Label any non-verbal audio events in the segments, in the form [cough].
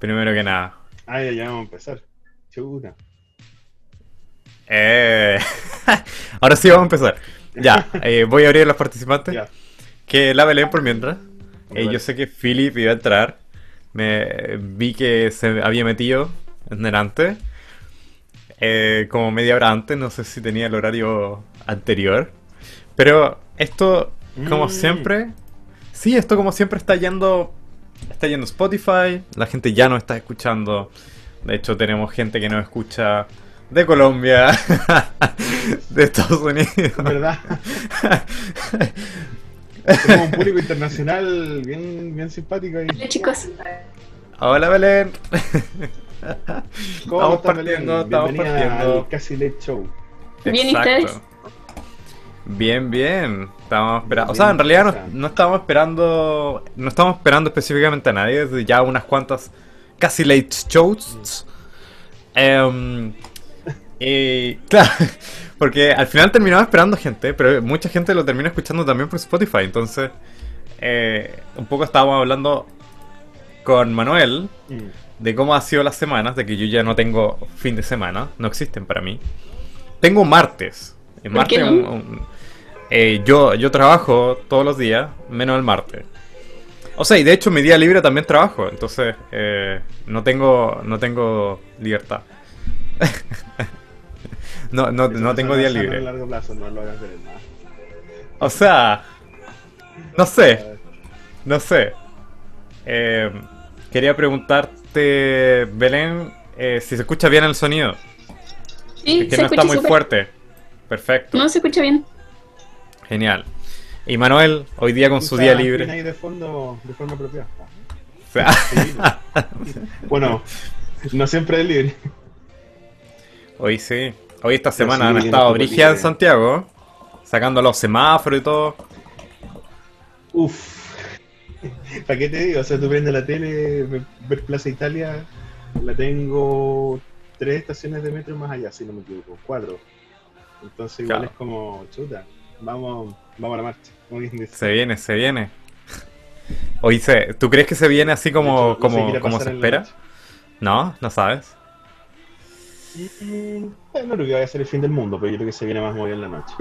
primero que nada. Ah, ya, ya vamos a empezar. Chuta. Eh, [laughs] Ahora sí vamos a empezar. Ya, eh, voy a abrir a los participantes. Ya. Que la Belén por mientras. Eh, yo sé que Philip iba a entrar. Me vi que se había metido en delante. Eh, como media hora antes. No sé si tenía el horario anterior. Pero esto, como Mm. siempre. Sí, esto como siempre está yendo. Está yendo Spotify. La gente ya no está escuchando. De hecho, tenemos gente que nos escucha de Colombia, [laughs] de Estados Unidos. Es verdad. Tenemos un público internacional bien, bien simpático ahí. Hola chicos. Hola Belén. ¿Cómo Estamos estás, partiendo, Belén? estamos Bienvenida partiendo. al Casi Late Show. Bien, ¿y Exacto. ustedes? Bien, bien. Estábamos esperando. O sea, en realidad no, no estábamos esperando. No estábamos esperando específicamente a nadie. Desde ya unas cuantas casi late shows. Em, y [laughs] claro, porque al final terminaba esperando gente, pero mucha gente lo termina escuchando también por Spotify. Entonces, eh, un poco estábamos hablando con Manuel Mm. de cómo ha sido las semanas, de que yo ya no tengo fin de semana, no existen para mí. Tengo martes. El ¿Por qué martes no? un- un- eh, yo, yo trabajo todos los días, menos el martes. O sea, y de hecho mi día libre también trabajo, entonces eh, no tengo no tengo libertad. [laughs] no, no, no tengo no día libre. A largo plazo, no lo hagas ver nada. O sea, no sé, no sé. Eh, quería preguntarte, Belén, eh, si se escucha bien el sonido. Sí, Es que se no está muy fuerte. Perfecto, No se escucha bien. Genial. Y Manuel, hoy día con su día libre. ahí de fondo de forma apropiada. O sea, bueno, no siempre es libre. hoy sí. Hoy esta semana sí, han estado brígidas en. Santiago, sacando los semáforos y todo. Uf. ¿Para qué te digo? O sea, tú prendes la tele, ve- ver Plaza Italia, la tengo tres estaciones de metro más allá, si no me equivoco, cuatro. Entonces igual Claro. es como, chuta, vamos, vamos a la marcha. como quien dice. Se viene, se viene. Se, ¿tú crees que se viene así como, hecho, como, se espera? No, no sabes. Mm, eh, No creo que vaya a ser el fin del mundo, pero yo creo que se viene más movido en la noche.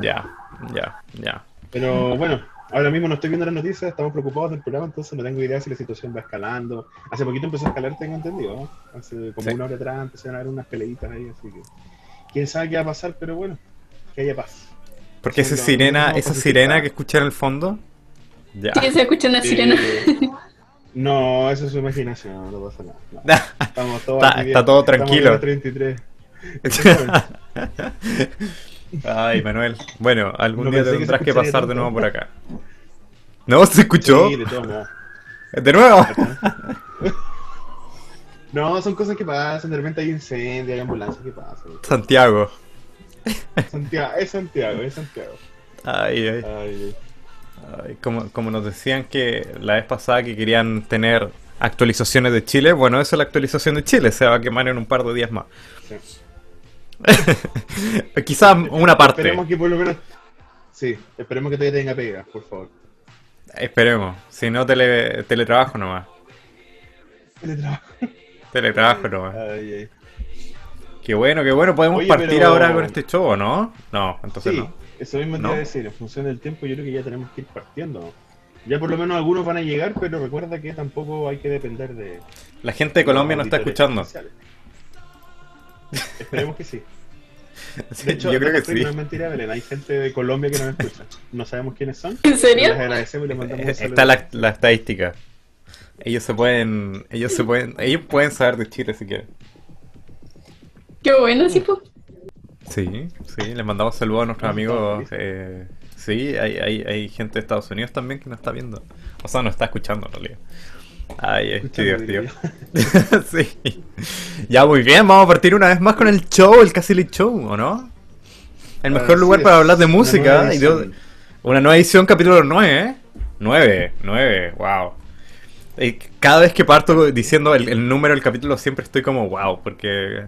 Ya, ya, ya. Pero bueno, ahora mismo no estoy viendo las noticias, estamos preocupados del programa, entonces no tengo idea si la situación va escalando. Hace poquito empezó a escalar, tengo entendido, ¿no? Hace como Sí. una hora atrás empezaron a haber unas peleitas ahí, así que quién sabe qué va a pasar, pero bueno, que haya paz. Porque esa sirena, esa sirena que escuché en el fondo. Ya. Sí, se escucha una sirena. Eh, [laughs] no, eso es su imaginación, no pasa nada. no. [laughs] Estamos todos Está- está todo tranquilo. bien a 33. Exactamente. Ay, Manuel. Bueno, algún No día que tendrás que pasar de nuevo por acá. ¿No? ¿Se escuchó? Sí, de modos. [laughs] ¿De nuevo? No, son cosas que pasan, de repente hay incendios, hay ambulancias que pasan. Santiago. Santiago, es Santiago, es Santiago. Ay, ay. Ay, Ay, como, como nos decían que la vez pasada que querían tener actualizaciones de Chile, bueno, esa es la actualización de Chile, se va a quemar en un par de días más. sí. [laughs] Quizás una parte. Esperemos que por lo menos. Sí, esperemos que todavía tenga pega, por favor. Esperemos. Si no, tele, teletrabajo nomás. Teletrabajo. Teletrabajo nomás. Ay, ay. Qué bueno, qué bueno. Podemos Oye, partir pero- ahora con este show, ¿o ¿no? No, entonces Sí, no. eso mismo te ¿No? iba a decir. En función del tiempo, yo creo que ya tenemos que ir partiendo. ¿no? Ya por lo menos algunos van a llegar, pero recuerda que tampoco hay que depender de. La gente de Colombia no está escuchando. Esperemos que sí. [laughs] Sí, De hecho, yo creo que no sí. es mentira, Belén. Hay gente de Colombia que nos escucha. No sabemos quiénes son. ¿En serio? Les agradecemos y les mandamos un Eh, saludo. Está la, la estadística. Ellos se pueden, ellos se pueden, ellos pueden saber de Chile si quieren. Qué bueno, sí, pues. Sí, sí, les mandamos saludos a nuestros amigos. eh, sí, hay, hay, hay gente de Estados Unidos también que nos está viendo. O sea, nos está escuchando en realidad. Ay, ay, qué Escuchando, divertido. [laughs] sí. Ya, muy bien, vamos a partir una vez más con el show, el Casi Late Show, ¿o no? El mejor lugar es, para hablar de una música. nueva y de- una nueva edición, capítulo 9, ¿eh? 9, 9, wow. Y cada vez que parto diciendo el, el número del capítulo siempre estoy como wow, porque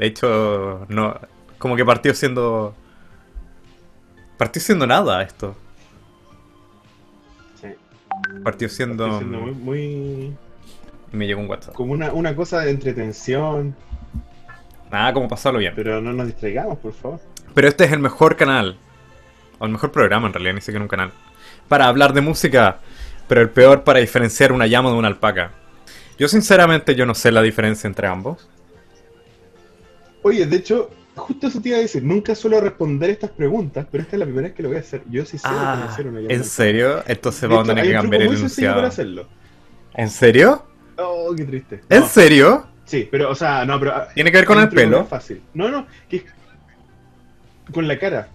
de hecho no como que partió siendo partió siendo nada esto. Sí. Partió siendo muy, muy, me llegó un WhatsApp. Como una, una cosa de entretención, Nada como pasarlo bien. pero no nos distraigamos, por favor. Pero este es el mejor canal, o el mejor programa en realidad, ni siquiera un canal, para hablar de música, pero el peor para diferenciar una llama de una alpaca. Yo sinceramente yo no sé la diferencia entre ambos. Oye, de hecho, justo eso te iba a decir, nunca suelo responder estas preguntas, pero esta es la primera vez que lo voy a hacer. Yo sí sé Ah, reconocer una llamada. ¿en serio? Entonces vamos a tener que cambiar el sencillo para enunciado. hacerlo. ¿En serio? Oh, qué triste. ¿En No, serio? Sí, pero, o sea, no, pero... ah, ¿Tiene que ver con el pelo? fácil. No, no, que es con la cara.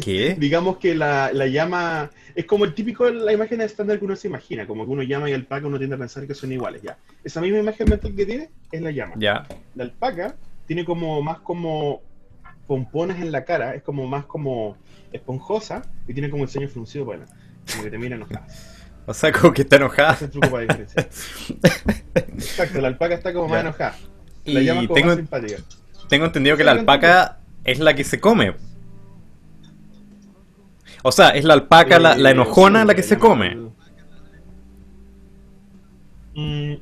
¿Qué? [laughs] Digamos que la, la llama es como el típico, la imagen estándar que uno se imagina, como que uno llama y alpaca uno tiende a pensar que son iguales, ya. Esa misma imagen mental que tiene es la llama. Ya. La alpaca tiene como más como pompones en la cara, es como más como esponjosa y tiene como el ceño fruncido, bueno, como que te mira enojada. [laughs] O sea, como que está enojada. Ese es el truco para diferenciar. [laughs] Exacto, la alpaca está como más enojada. La Y llama como tengo, más simpática. tengo entendido que la alpaca es la que se come. O sea, es la alpaca, la, la Eh, enojona, la que se come. Mm,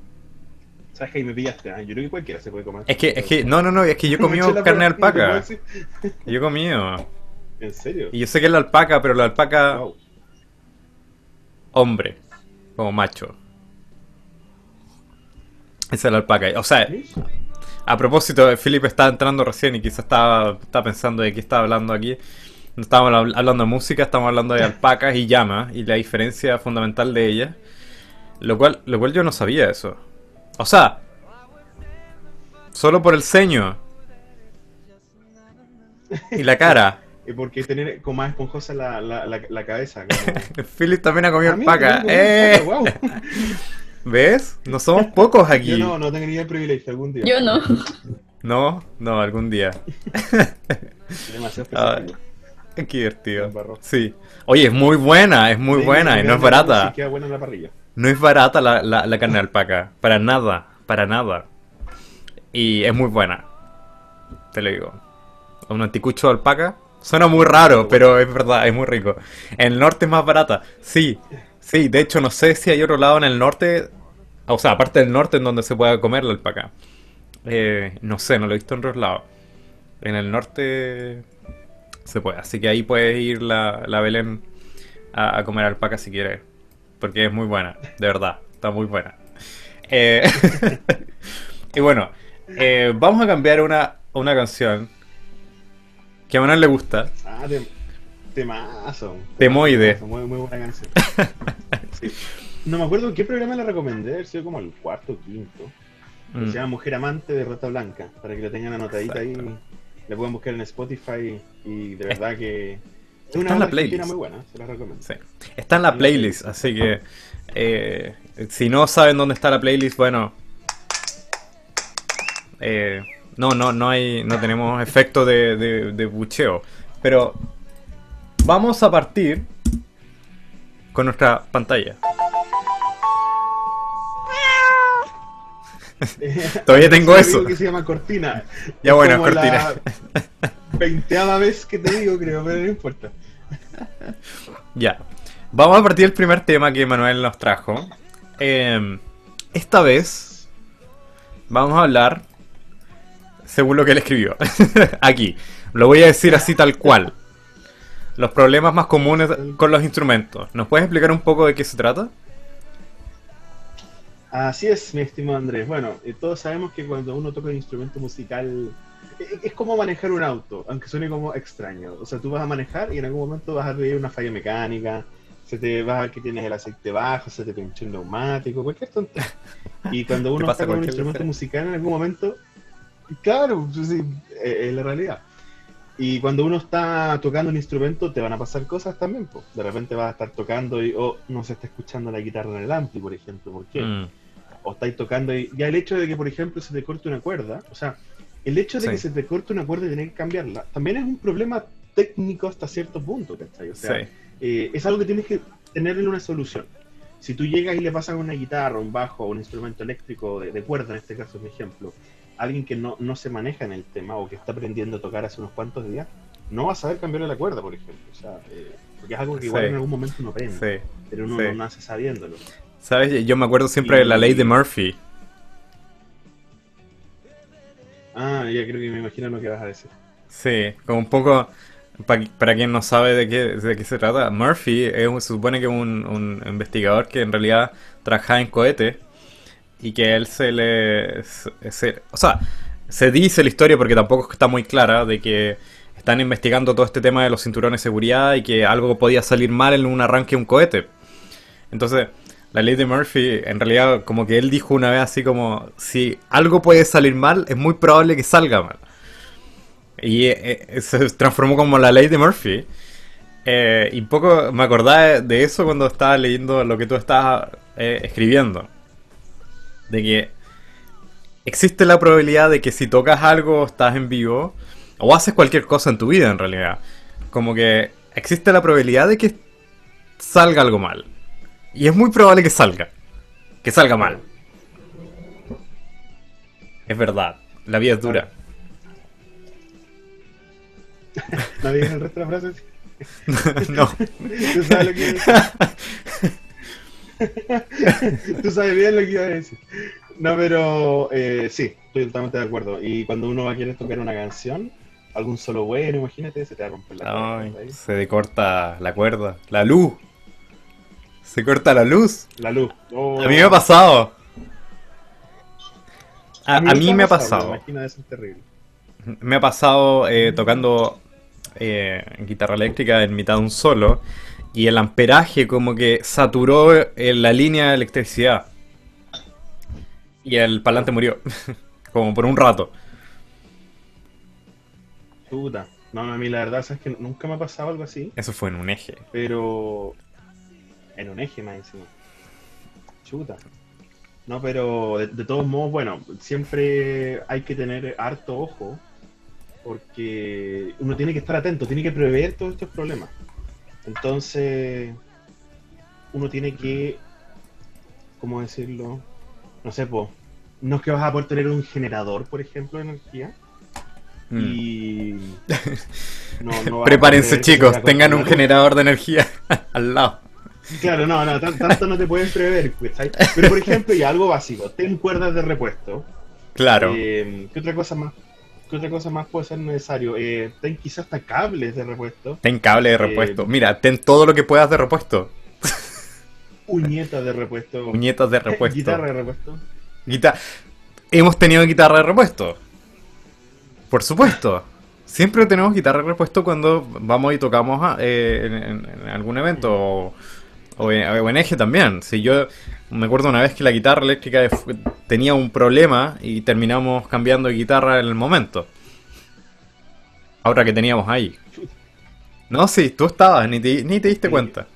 ¿Sabes que ahí me pillaste? Yo creo que cualquiera se puede comer. Es que, es que, no, no, no, es que yo he [laughs] comido carne de prueba, ¿te puedo alpaca. Yo he comido. ¿En serio? Y yo sé que es la alpaca, pero la alpaca Wow. hombre, como macho. Esa es la alpaca. O sea, a propósito, Philip estaba entrando recién y quizás estaba, estaba pensando de qué estaba hablando aquí. No estábamos hab- hablando de música, estamos hablando de alpacas y llamas y la diferencia fundamental de ellas. Lo cual, lo cual yo no sabía eso. O sea, solo por el ceño y la cara. [laughs] Y porque tener como más esponjosa la, la, la, la cabeza. Como... [laughs] Philip también ha comido alpaca. ¡Eh! guau. [laughs] ¿Ves? No somos pocos Yo aquí. no, no tengo ni el privilegio algún día. Yo no. No, no, algún día. Demasiado Ah. Qué divertido. Sí. Oye, es muy buena, es muy Sí, buena y no es barata. Sí, queda buena en la parrilla. No es barata la, la, carne de alpaca. Para nada, para nada. Y es muy buena. Te lo digo. Un anticucho de alpaca. Suena muy raro, pero es verdad, es muy rico. En el norte es más barata. Sí, sí. De hecho, no sé si hay otro lado en el norte. O sea, aparte del norte en donde se pueda comer la alpaca. Eh, no sé, no lo he visto en otros lados. En el norte se puede. Así que ahí puedes ir la, la Belén a, a comer alpaca si quieres. Porque es muy buena, de verdad. Está muy buena. Eh, [laughs] y bueno, eh, vamos a cambiar una, una canción que a Manuel le gusta. Ah, te, temazo. Temoide. Temazo, Muy, muy buena canción. Sí. No me acuerdo qué programa le recomendé, haber sido como el cuarto o quinto. que Mm. Se llama Mujer Amante de Rata Blanca, para que lo tengan anotadita ahí. Le pueden buscar en Spotify y de verdad que Está una en la playlist. muy buena, se la recomiendo. Sí. Está en la playlist, así que eh, si no saben dónde está la playlist, bueno, eh, no, no, no hay, no tenemos efecto de, de, de bucheo, pero vamos a partir con nuestra pantalla. [laughs] Todavía tengo Te eso. que se llama Cortina. Ya Es bueno, cortina. la [laughs] Veinteava vez que te digo, creo, pero no importa. Ya. Vamos a partir del primer tema que Manuel nos trajo. Eh, esta vez vamos a hablar según lo que él escribió. [laughs] Aquí. Lo voy a decir así tal cual. Los problemas más comunes con los instrumentos. ¿Nos puedes explicar un poco de qué se trata? Así es, mi estimado Andrés. Bueno, eh, todos sabemos que cuando uno toca un instrumento musical es como manejar un auto, aunque suene como extraño. O sea, tú vas a manejar y en algún momento vas a ver una falla mecánica, se te va a ver que tienes el aceite bajo, se te pinchó un neumático, cualquier tontería. Y cuando [laughs] uno está con un instrumento musical en algún momento, claro, pues sí, eh, es la realidad. Y cuando uno está tocando un instrumento, te van a pasar cosas también. po. De repente vas a estar tocando y oh, no se está escuchando la guitarra en el ampli, por ejemplo. ¿Por qué? Mm, o estáis tocando y ya el hecho de que, por ejemplo, se te corte una cuerda, o sea, el hecho de Sí. que se te corte una cuerda y tener que cambiarla, también es un problema técnico hasta cierto punto, ¿cachai? O sea, sí. eh, es algo que tienes que tenerle una solución. Si tú llegas y le pasas una guitarra, un bajo, un instrumento eléctrico de, de cuerda, en este caso es mi ejemplo, a alguien que no, no se maneja en el tema o que está aprendiendo a tocar hace unos cuantos días, no va a saber cambiarle la cuerda, por ejemplo. O sea, eh, porque es algo que igual Sí. en algún momento uno aprende, pero uno no nace sabiéndolo. ¿Sabes? Yo me acuerdo siempre de la ley de Murphy. Ah, ya creo que me imagino lo que vas a decir. Sí, como un poco, pa- para quien no sabe de qué, de qué se trata, Murphy es se supone que es un, un investigador que en realidad trabajaba en cohetes y que él se le... se- se- o sea, se dice la historia porque tampoco está muy clara de que están investigando todo este tema de los cinturones de seguridad y que algo podía salir mal en un arranque de un cohete. Entonces, la ley de Murphy, en realidad, como que él dijo una vez así como, si algo puede salir mal, es muy probable que salga mal. Y eh, eh, se transformó como la ley de Murphy. Eh, y poco me acordaba de, eso cuando estaba leyendo lo que tú estabas escribiendo. De que existe la probabilidad de que si tocas algo, estás en vivo, o haces cualquier cosa en tu vida en realidad. Como que existe la probabilidad de que salga algo mal. Y es muy probable que salga. Que salga mal. Es verdad. La vida es dura. [laughs] ¿No digas el resto de la frase? [laughs] no. ¿Tú sabes lo que iba a decir? [laughs] Tú sabes bien lo que iba a decir. No, pero eh, sí, estoy totalmente de acuerdo. Y cuando uno va a querer tocar una canción, algún solo bueno, imagínate, se te va a romper la Ay, cuerda se corta la cuerda. La luz. Se corta la luz. La luz. Oh. A mí me ha pasado. A, mí me ha pasado. Me imagino eso es terrible. Me ha pasado eh, tocando eh, guitarra eléctrica en mitad de un solo y el amperaje como que saturó eh, la línea de electricidad. Y el parlante murió. [laughs] como por un rato. Puta. No, a mí la verdad es que nunca me ha pasado algo así, Eso fue en un eje. pero en un eje más encima. Chuta. No, pero de, de todos modos, bueno, siempre hay que tener harto ojo porque uno tiene que estar atento, tiene que prever todos estos problemas. Entonces, uno tiene que, ¿cómo decirlo? No sé, pues, no es que vas a poder tener un generador, por ejemplo, de energía. Mm. Y [laughs] no, no Prepárense chicos, tengan un generador de energía [laughs] al lado. Claro, no, no, tan- tanto no te pueden prever, ¿cachai? Pero por ejemplo, y algo básico, ten cuerdas de repuesto. Claro. Eh, ¿Qué otra cosa más? ¿Qué otra cosa más puede ser necesario? Eh, ten quizás hasta cables de repuesto, Ten cable de repuesto. eh, Mira, ten todo lo que puedas de repuesto. uñetas de repuesto, Puñetas de repuesto. guitarra de repuesto. Guita- Hemos tenido guitarra de repuesto. Por supuesto. Siempre tenemos guitarra de repuesto cuando vamos y tocamos ah, eh, en, en- en algún evento o, o en, eje también. Si yo me acuerdo una vez que la guitarra eléctrica tenía un problema y terminamos cambiando de guitarra en el momento. Ahora que teníamos ahí. No, sí, tú estabas, ni te, ni te diste cuenta.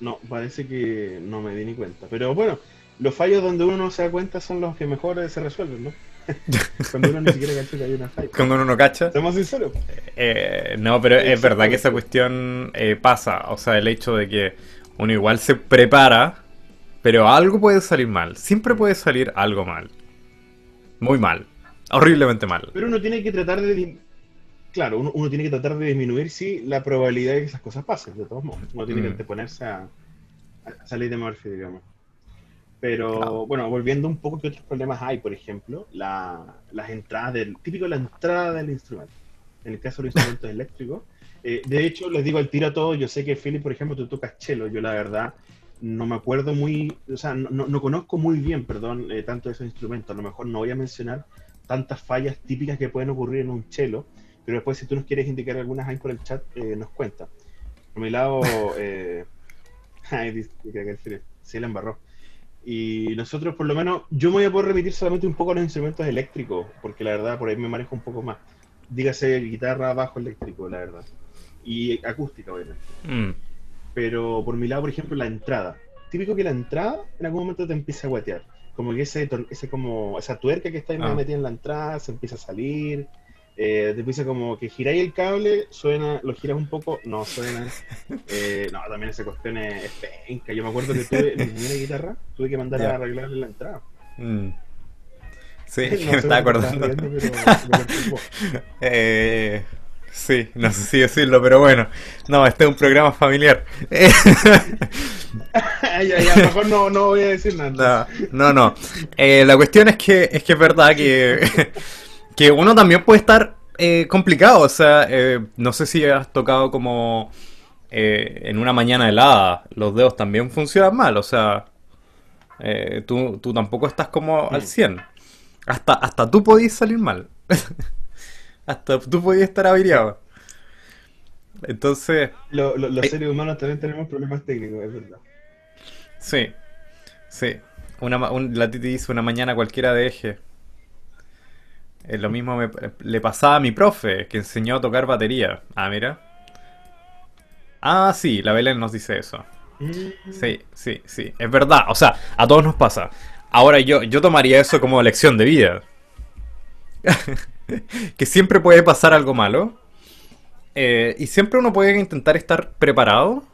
No, parece que no me di ni cuenta. Pero bueno, los fallos donde uno no se da cuenta son los que mejor se resuelven, ¿no? [laughs] Cuando uno ni siquiera cacha que hay una. Cuando uno no cacha. Seamos sinceros. Eh, no, pero es verdad que esa cuestión eh, pasa. O sea, el hecho de que uno igual se prepara, pero algo puede salir mal. Siempre puede salir algo mal. Muy mal. Horriblemente mal. Pero uno tiene que tratar de. Claro, uno, uno tiene que tratar de disminuir, sí, la probabilidad de que esas cosas pasen, de todos modos. Uno tiene Mm. que anteponerse a, a salir de Murphy, digamos. Pero, Claro. bueno, volviendo un poco, ¿qué otros problemas hay? Por ejemplo, la- las entradas del. Típico la entrada del instrumento. En el caso de los [laughs] instrumentos eléctricos. Eh, de hecho, les digo al tiro a todos, yo sé que Philip, por ejemplo, tú tocas cello, yo la verdad no me acuerdo muy, o sea, no, no- no conozco muy bien, perdón, eh, tanto de esos instrumentos. A lo mejor no voy a mencionar tantas fallas típicas que pueden ocurrir en un cello, pero después si tú nos quieres indicar algunas ahí por el chat, eh, nos cuenta. Por mi lado, [laughs] eh, [laughs] ay, dice que el Philip, sí la embarró. Y nosotros, por lo menos, yo me voy a poder remitir solamente un poco a los instrumentos eléctricos, porque la verdad por ahí me manejo un poco más. Dígase guitarra, bajo eléctrico, la verdad. Y acústica, obviamente. Mm. Pero por mi lado, por ejemplo, la entrada. Típico que la entrada en algún momento te empieza a guatear. Como que ese, ese como, esa tuerca que está ahí Ah. metida en la entrada se empieza a salir. Eh, te empieza como que giráis el cable, suena, lo giras un poco, no suena. Eh, no, también esa cuestión es, es penca. Yo me acuerdo que tuve mi primera guitarra, tuve que mandar Ya. a arreglarle la entrada. Mm. Sí, No [laughs] me estaba acordando. riendo, pero. [laughs] Eh, sí, no sé si decirlo, pero bueno. No, este es un programa familiar. [laughs] ya, ya, mejor no, no voy a decir nada. No, no, no. Eh, la cuestión es que es que es verdad que, que uno también puede estar eh, complicado. O sea, eh, no sé si has tocado como eh, en una mañana helada, los dedos también funcionan mal. O sea, eh, tú, tú tampoco estás como al Mm. 100. Hasta, hasta tú podías salir mal. [laughs] Hasta tú podías estar averiado. Entonces, Lo- lo- los seres humanos también tenemos problemas técnicos, es verdad. sí, sí. Una, un, la Titi dice una mañana cualquiera de eje. Eh, lo mismo me- le pasaba a mi profe, que enseñó a tocar batería. Ah, mira. Ah, sí, la Belén nos dice eso. Mm. Sí, sí, sí. Es verdad. O sea, a todos nos pasa. Ahora yo, yo tomaría eso como lección de vida. [laughs] que siempre puede pasar algo malo. Eh, y siempre uno puede intentar estar preparado.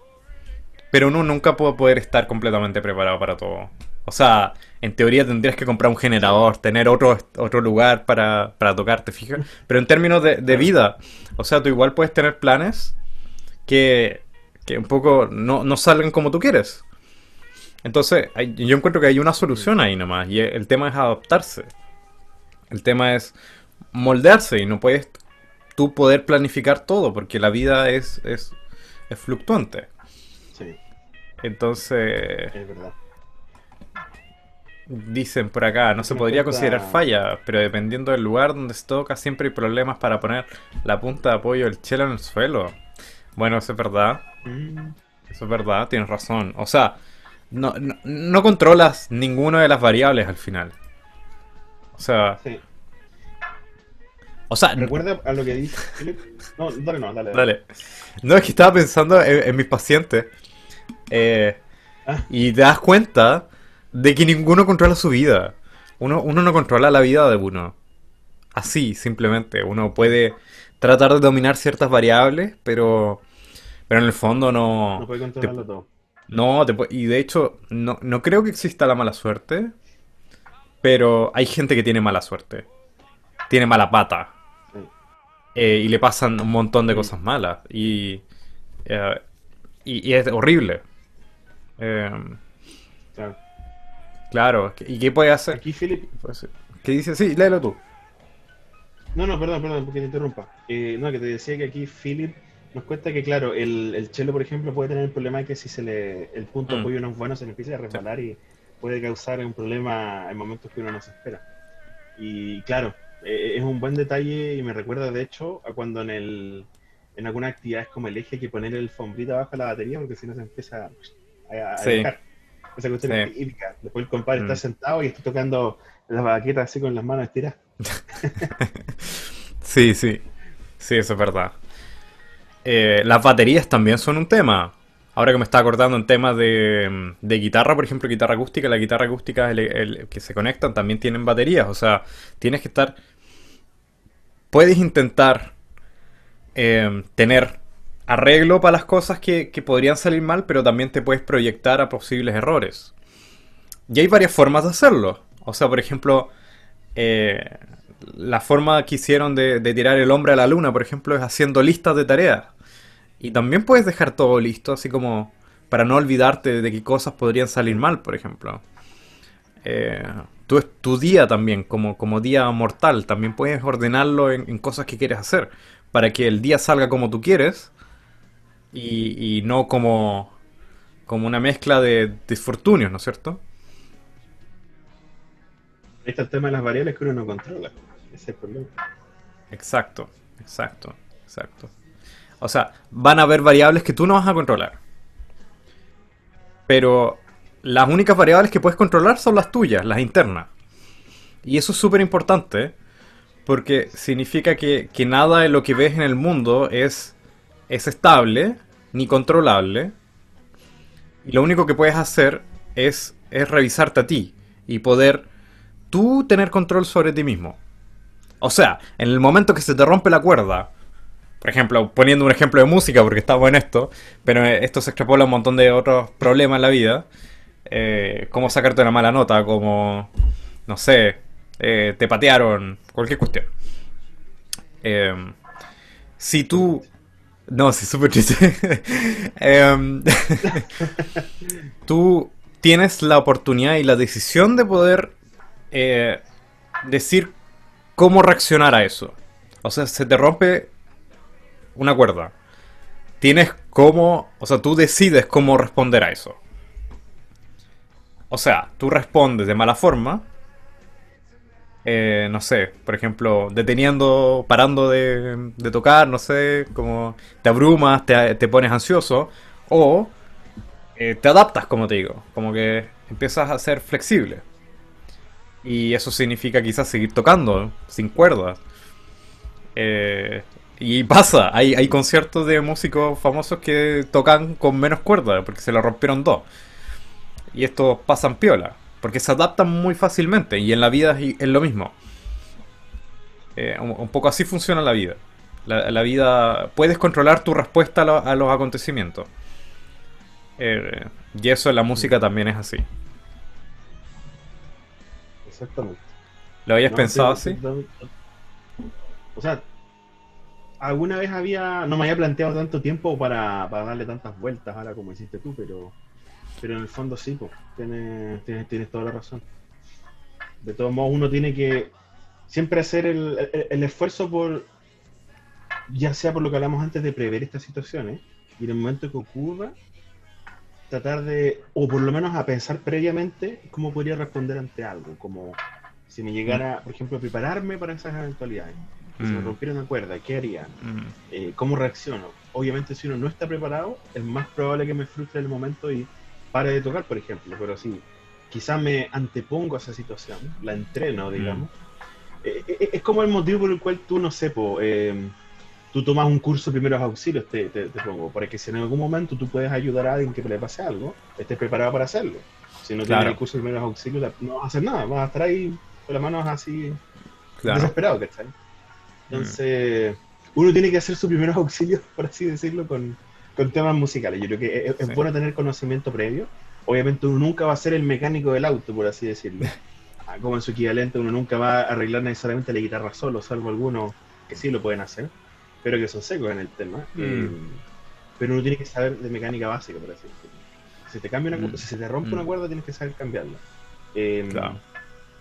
Pero uno nunca puede poder estar completamente preparado para todo. O sea, en teoría tendrías que comprar un generador, tener otro, otro lugar para, para tocar, ¿te fijas? Pero en términos de, de vida, o sea, tú igual puedes tener planes que, que un poco no, no salgan como tú quieres. Entonces, hay- yo encuentro que hay una solución ahí nomás, y el tema es adaptarse. El tema es moldearse y no puedes tú poder planificar todo, porque la vida es, es, es fluctuante. Sí, Entonces, es verdad. Dicen por acá, no se podría considerar falla, pero dependiendo del lugar donde se toca, siempre hay problemas para poner la punta de apoyo del chelo en el suelo. Bueno, eso es verdad. Mm. Eso es verdad, tienes razón. O sea, no, no, no controlas ninguna de las variables al final. O sea, Sí. o sea, Recuerda a lo que Philip. No, dale, no, dale. dale. No, es que estaba pensando en, en mis pacientes. eh, Ah. y te das cuenta de que ninguno controla su vida. Uno, uno no controla la vida de uno. Así, simplemente. Uno puede tratar de dominar ciertas variables, pero, pero en el fondo no. No puede controlarlo todo. No, te y de hecho, no, no creo que exista la mala suerte, pero hay gente que tiene mala suerte. Tiene mala pata. Eh, y le pasan un montón de cosas malas. Y, eh, y, y es horrible. Eh, Claro. Claro, ¿y qué puede hacer? Aquí Philip. ¿Qué dice? Sí, léelo tú. No, no, perdón, perdón, porque te interrumpa. Eh, no, que te decía que aquí Philip nos cuenta que, claro, el, el chelo, por ejemplo, puede tener el problema de que si se le, el punto de Mm. apoyo no es bueno, se le empieza a resbalar y puede causar un problema en momentos que uno no se espera. Y claro, eh, es un buen detalle y me recuerda, de hecho, a cuando en el en algunas actividades como el eje hay que poner el fombrito abajo de la batería porque si no se empieza a, a Sí. alejar. Esa cuestión Sí. es típica. Después el compadre Mm. está sentado y está tocando las baquetas así con las manos estiradas. [laughs] Sí, sí. Sí, eso es verdad. Eh, las baterías también son un tema. Ahora que me estaba acordando en temas de, de guitarra, por ejemplo, guitarra acústica, la guitarra acústica el- el- que se conectan también tienen baterías. O sea, tienes que estar. Puedes intentar eh, tener arreglo para las cosas que, que podrían salir mal, pero también te puedes proyectar a posibles errores. Y hay varias formas de hacerlo. O sea, por ejemplo, eh, la forma que hicieron de, de tirar el hombre a la luna, por ejemplo, es haciendo listas de tareas. Y también puedes dejar todo listo, así como para no olvidarte de qué cosas podrían salir mal, por ejemplo. Eh, tu, tu día también, como, como día mortal, también puedes ordenarlo en, en cosas que quieres hacer, para que el día salga como tú quieres y, y no como, como una mezcla de disfortunios, ¿no es cierto? Ahí está el tema de las variables que uno no controla. Ese es el problema. Exacto, exacto, exacto. O sea, van a haber variables que tú no vas a controlar. Pero las únicas variables que puedes controlar son las tuyas, las internas. Y eso es súper importante porque significa que, que nada de lo que ves en el mundo es, es estable ni controlable. Y lo único que puedes hacer es, es revisarte a ti y poder tú tener control sobre ti mismo. O sea, en el momento que se te rompe la cuerda, por ejemplo, poniendo un ejemplo de música, porque estamos en esto, pero eh, esto se extrapola a un montón de otros problemas en la vida, eh, sacarte una mala nota, como, no sé, eh, te patearon, cualquier cuestión. Eh, si tú No, sí, súper triste. [laughs] Em, [laughs] tú tienes la oportunidad y la decisión de poder eh, decir cómo reaccionar a eso. O sea, se te rompe una cuerda. Tienes cómo, o sea, tú decides cómo responder a eso. O sea, tú respondes de mala forma. Eh, no sé, por ejemplo, deteniendo, parando de, tocar, no sé, como te abrumas, te, pones ansioso. O eh, te adaptas, como te digo. Como que empiezas a ser flexible. Y eso significa quizás seguir tocando sin cuerdas. Eh, y pasa, hay, hay conciertos de músicos famosos que tocan con menos cuerdas porque se lo rompieron dos. Y estos pasan piola, porque se adaptan muy fácilmente y en la vida es, lo mismo. Eh, un, poco así funciona la vida. La, la vida, puedes controlar tu respuesta a, lo- a los acontecimientos. Eh, y eso en la música también es así. Exactamente. ¿Lo habías No, pensado sí, así? sí, sí. O sea, alguna vez había, no me había planteado tanto tiempo para, para darle tantas vueltas ahora como hiciste tú, pero, pero en el fondo sí, pues, tienes, tienes, tienes toda la razón. De todos modos, uno tiene que siempre hacer el, el- el esfuerzo por, ya sea por lo que hablamos antes de prever estas situaciones, y en el momento que ocurra, tratar de, o por lo menos a pensar previamente cómo podría responder ante algo, como si me llegara, por ejemplo, a prepararme para esas eventualidades. Si me Mm. rompiera una cuerda, ¿qué haría? Mm, Eh, ¿Cómo reacciono? Obviamente, si uno no está preparado, es más probable que me frustre el momento y pare de tocar, por ejemplo. Pero sí, quizás me antepongo a esa situación, la entreno, digamos. Eh, eh, es como el motivo por el cual tú, no sé, po, eh, tú tomas un curso de primeros auxilios, te, te, te pongo, para que si en algún momento tú puedes ayudar a alguien que le pase algo, estés preparado para hacerlo. Si no Claro. tienes el curso de primeros auxilios, no vas a hacer nada, vas a estar ahí con las manos así claro. desesperado, ¿cachai? Entonces, uno tiene que hacer sus primeros [laughs] auxilios, por así decirlo, con, con temas musicales. Yo creo que es, bueno tener conocimiento previo. Obviamente uno nunca va a ser el mecánico del auto, por así decirlo. [laughs] Ah, Como en su equivalente, uno nunca va a arreglar necesariamente la guitarra solo, salvo algunos que sí lo pueden hacer, pero que son secos en el tema. Mm. Eh, pero uno tiene que saber de mecánica básica, por así decirlo. Si te cambia una Mm. si se te rompe Mm. una cuerda, tienes que saber cambiarla. Eh, Claro.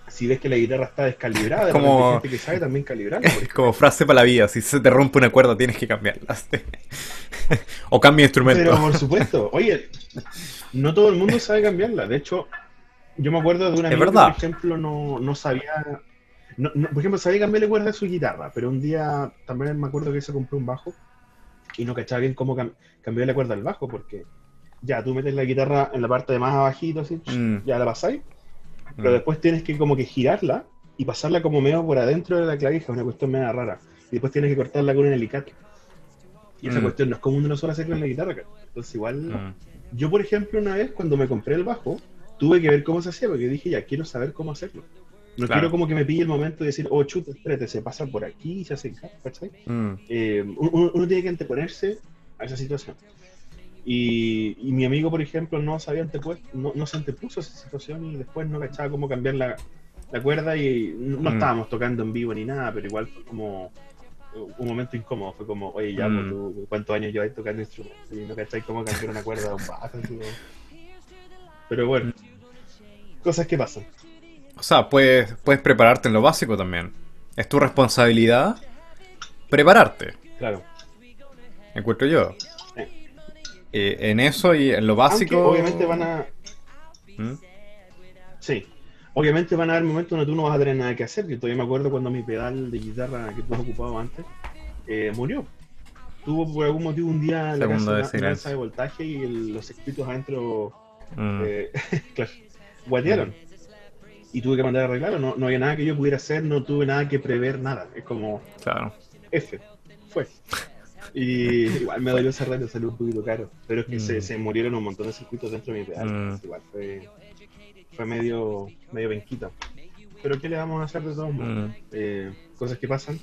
Si ves que la guitarra está descalibrada, de Como- gente que sabe también calibrarla. por Es como frase para la vida, si se te rompe una cuerda tienes que cambiarla. [laughs] o cambia instrumento. Pero por supuesto, oye, no todo el mundo sabe cambiarla. De hecho, yo me acuerdo de una Es amigo que, por ejemplo, no, no sabía. no- no- por ejemplo, sabía cambiarle cuerda a su guitarra, pero un día también me acuerdo que se compró un bajo y no cachaba bien cómo cam- cambiar la cuerda al bajo, porque ya tú metes la guitarra en la parte de más abajito, así, Mm. ya la pasáis, pero Mm. después tienes que como que girarla y pasarla como medio por adentro de la clavija, una cuestión media rara. Y después tienes que cortarla con un alicate. Y esa Mm. cuestión no es uno lo suele hacer con la guitarra, entonces igual... Mm. Yo, por ejemplo, una vez cuando me compré el bajo, tuve que ver cómo se hacía, porque dije, ya, quiero saber cómo hacerlo. No Claro. quiero como que me pille el momento de decir, oh, chuta, espérate, se pasa por aquí y se hace ¿cachai? Mm. Eh, uno, uno tiene que anteponerse a esa situación. Y, y mi amigo, por ejemplo, no sabía no, no se antepuso a esa situación y después no cachaba cómo cambiar la, la cuerda y no, no Mm. estábamos tocando en vivo ni nada, pero igual fue como un momento incómodo. Fue como, oye, ya, pues, Mm. tú, ¿cuántos años lleváis tocando instrumentos? Y no cacháis cómo cambiar una cuerda de un bajo. Pero bueno, cosas que pasan. O sea, puedes, puedes prepararte en lo básico también. Es tu responsabilidad prepararte, Claro. encuentro yo. Eh, en eso y en lo básico. Aunque obviamente van a. ¿Mm? Sí. Obviamente van a haber momentos donde tú no vas a tener nada que hacer. Yo todavía me acuerdo cuando mi pedal de guitarra que tú has ocupado antes eh, murió. Tuvo por algún motivo un día la casa de voltaje y el- los circuitos adentro Mm. eh, [laughs] claro, guatearon. Y tuve que mandar a arreglarlo. No, no había nada que yo pudiera hacer, no tuve nada que prever, nada. Es como Claro. F. Fue. Y igual me dolió cerrar, salió un poquito caro. Pero es que se, Mm. se murieron un montón de circuitos dentro de mi pedal. Mm. Igual fue, fue medio, medio venquita. Pero ¿qué le vamos a hacer de todos modos? Mm. Eh, cosas que pasan.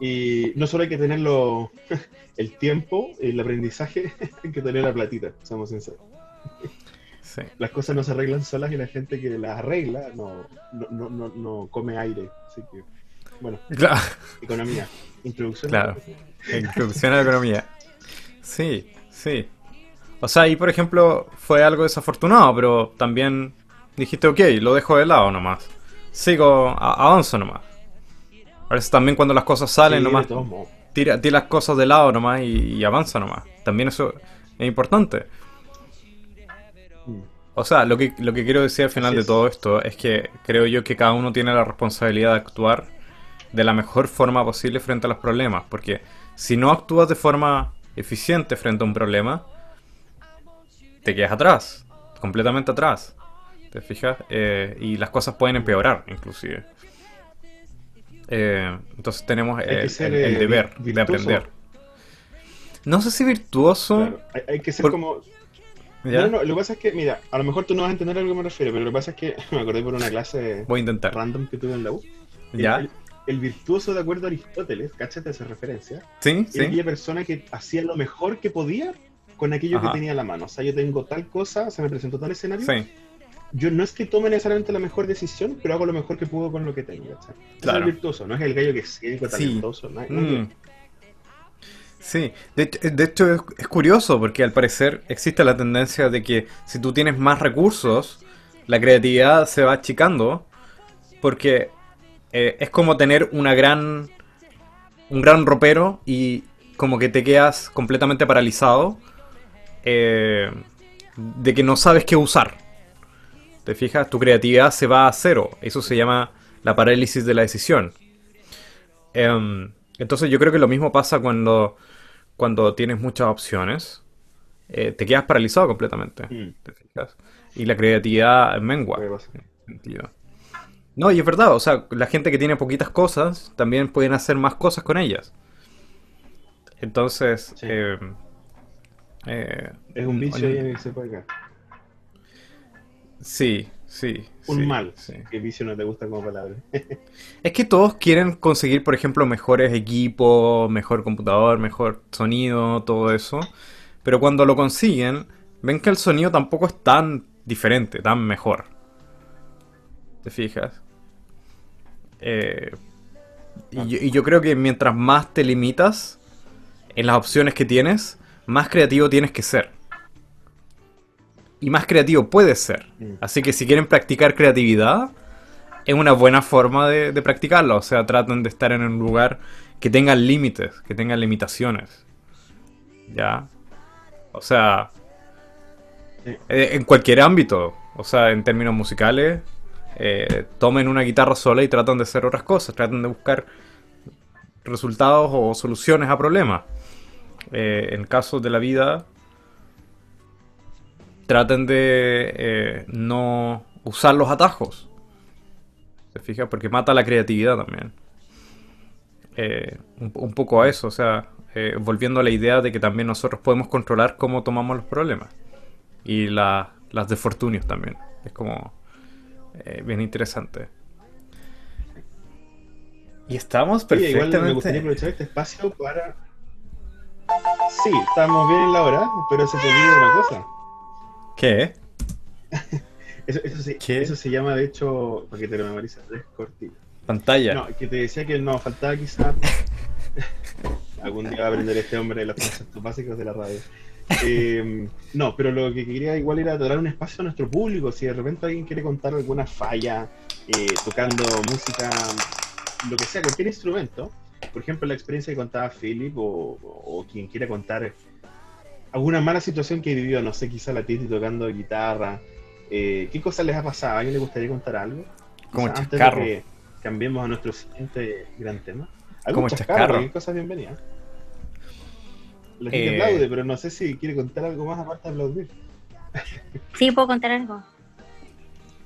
Y no solo hay que tenerlo [laughs] el tiempo, el aprendizaje, [laughs] hay que tener la platita, seamos sinceros. Sí. Las cosas no se arreglan solas y la gente que las arregla no, no, no, no, no come aire. Así que, bueno, Claro. economía. Introducción. Claro. Introducción a la economía. Sí, sí. O sea, ahí por ejemplo fue algo desafortunado, pero también dijiste, ok, lo dejo de lado nomás. Sigo, avanzo nomás. A veces también cuando las cosas salen Sí, nomás, tira, tira las cosas de lado nomás y, y avanza nomás. También eso es importante. O sea, lo que, lo que quiero decir al final Así de es. todo esto es que creo yo que cada uno tiene la responsabilidad de actuar de la mejor forma posible frente a los problemas. Porque si no actúas de forma eficiente frente a un problema, te quedas atrás, completamente atrás. ¿Te fijas? Eh, y las cosas pueden empeorar, inclusive. Eh, entonces tenemos el, ser, el- el eh, deber de aprender. No sé si virtuoso. Claro, hay, hay que ser Por- como. ¿ya? No, no, lo que pasa es que, mira, a lo mejor tú no vas a entender a lo que me refiero, pero lo que pasa es que [laughs] me acordé por una clase Voy a intentar. random que tuve en la U. ¿Ya? El, el virtuoso, de acuerdo a Aristóteles, cáchate esa referencia, ¿Sí? ¿Sí? aquella persona que hacía lo mejor que podía con aquello Ajá. que tenía a la mano. O sea, yo tengo tal cosa, se me presentó tal escenario. Sí. Yo no es que tome necesariamente la mejor decisión, pero hago lo mejor que puedo con lo que tengo. ¿cachai? Ese Es Claro. el virtuoso, no es el gallo que es ciego, Sí. talentoso. no- no- Mm. Sí, de, hecho- de hecho es, es curioso porque al parecer existe la tendencia de que si tú tienes más recursos, la creatividad se va achicando porque eh, es como tener una gran, un gran ropero y como que te quedas completamente paralizado eh, de que no sabes qué usar. ¿Te fijas? Tu creatividad se va a cero. Eso se llama la parálisis de la decisión. Em, entonces yo creo que lo mismo pasa cuando, cuando tienes muchas opciones. Eh, te quedas paralizado completamente. Mm. ¿Te fijas? Y la creatividad mengua. En sentido. No, y es verdad, o sea, la gente que tiene poquitas cosas también pueden hacer más cosas con ellas. Entonces, Sí. eh, eh, Es un vicio ahí en el caer. sí, sí, Un sí, mal. sí. Que vicio no te gusta como palabra. [laughs] Es que todos quieren conseguir, por ejemplo, mejores equipos, mejor computador, mejor sonido, todo eso. Pero cuando lo consiguen, ven que el sonido tampoco es tan diferente, tan mejor. ¿Te fijas? Eh, y, yo, y yo creo que mientras más te limitas en las opciones que tienes, más creativo tienes que ser. Y más creativo puedes ser. Mm. Así que si quieren practicar creatividad, es una buena forma de, de practicarla. O sea, traten de estar en un lugar que tenga límites, que tenga limitaciones. ¿Ya? O sea, eh, en cualquier ámbito. O sea, en términos musicales, eh, tomen una guitarra sola y tratan de hacer otras cosas. Tratan de buscar resultados o soluciones a problemas. Eh, en casos de la vida, traten de eh, no usar los atajos. ¿Se fija? Porque mata la creatividad también. Un, poco a eso, o sea, volviendo a la idea de que también nosotros podemos controlar cómo tomamos los problemas. Y la- las desfortunios también. Es como eh, bien interesante. Y estamos Oye, igual me gustaría perfectamente. aprovechar este espacio para. Sí, estamos bien en la hora, pero se te olvida una cosa. ¿Qué? [laughs] Eso, eso, se, ¿Qué? eso se llama, de hecho, para que te lo memorices, tres cortitas. Pantalla. No, que te decía que nos faltaba quizá. [laughs] Algún día va a aprender este hombre los conceptos básicos de la radio. Eh, no, pero lo que quería igual era dar un espacio a nuestro público. Si de repente alguien quiere contar alguna falla, eh, tocando música, lo que sea, cualquier instrumento. Por ejemplo, la experiencia que contaba Philip o, o- o quien quiera contar alguna mala situación que vivió, no sé, quizá la Titi tocando guitarra. eh, ¿Qué cosas les ha pasado? ¿A alguien le gustaría contar algo? Como Quizá antes de que cambiemos a nuestro siguiente gran tema. Como Algún chascarro. chascarro, qué cosas bienvenidas. La gente Eh. aplaude, pero no sé si quiere contar algo más aparte de aplaudir. Sí, puedo contar algo.